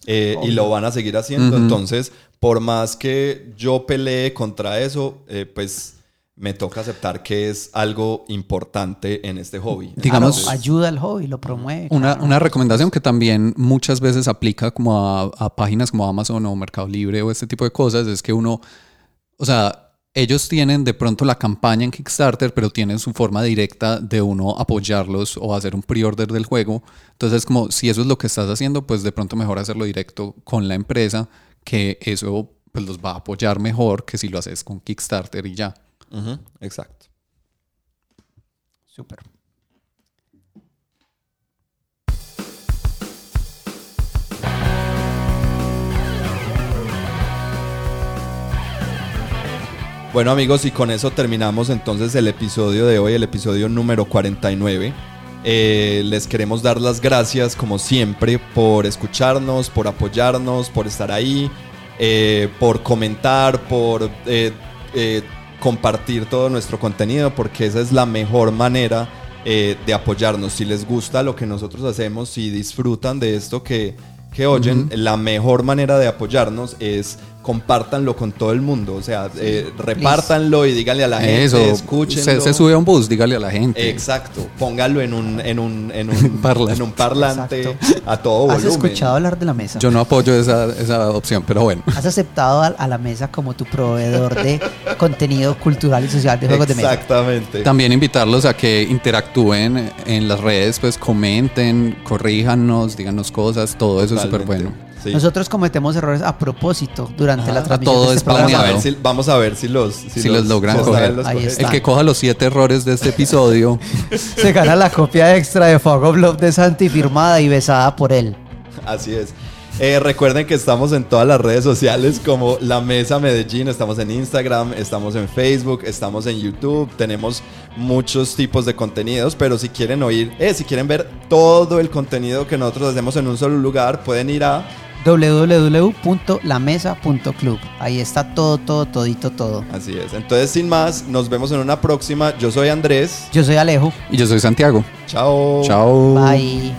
eh, y lo van a seguir haciendo. Entonces, por más que yo pelee contra eso, eh, pues me toca aceptar que es algo importante en este hobby. Digamos- Entonces, Claro, ayuda al hobby, lo promueve. Una, claro. una recomendación que también muchas veces aplica como a, a páginas como Amazon o Mercado Libre o este tipo de cosas es que uno, o sea, ellos tienen de pronto la campaña en Kickstarter, pero tienen su forma directa de uno apoyarlos o hacer un pre-order del juego. Entonces, como si eso es lo que estás haciendo, pues de pronto mejor hacerlo directo con la empresa, que eso pues los va a apoyar mejor que si lo haces con Kickstarter y ya. exacto. Súper. Bueno amigos, y con eso terminamos entonces el episodio de hoy, el episodio número 49. Eh, les queremos dar las gracias como siempre por escucharnos, por apoyarnos, por estar ahí, eh, por comentar, por eh, compartir todo nuestro contenido, porque esa es la mejor manera de apoyarnos. Si les gusta lo que nosotros hacemos, si disfrutan de esto que, que oyen, la mejor manera de apoyarnos es compártanlo con todo el mundo. O sea, eh, repártanlo y díganle a la gente, eso, escúchenlo. se, se sube a un bus, dígale a la gente. Exacto, póngalo en un, en un, en un, Parlante. en un parlante Exacto. a todo ¿Has volumen. escuchado hablar de la mesa? Yo no apoyo esa, esa opción, pero bueno. ¿Has aceptado a, a la mesa como tu proveedor de contenido cultural y social de juegos de mesa? Exactamente. También invitarlos a que interactúen en las redes, pues comenten, corríjanos, díganos cosas, todo eso es súper bueno. Sí. Nosotros cometemos errores a propósito durante la transmisión todo de es este programa. vamos, a ver planeado. si, vamos a ver si los, Si los logran si coger. los Ahí cogen. está. El que coja los siete errores de este episodio, Se gana la copia extra de Fog of Love de Santi firmada y besada por él. Así es. Eh, recuerden que estamos en todas las redes sociales como La Mesa Medellín, estamos en Instagram, estamos en Facebook, estamos en YouTube, tenemos muchos tipos de contenidos, pero si quieren oír, eh, si quieren ver todo el contenido que nosotros hacemos en un solo lugar, pueden ir a... www.lamesa.club. Ahí está todo, todo, todito, todo. Así es. Entonces, sin más, nos vemos en una próxima. Yo soy Andrés. Yo soy Alejo. y yo soy Santiago. Chao. Chao. Bye.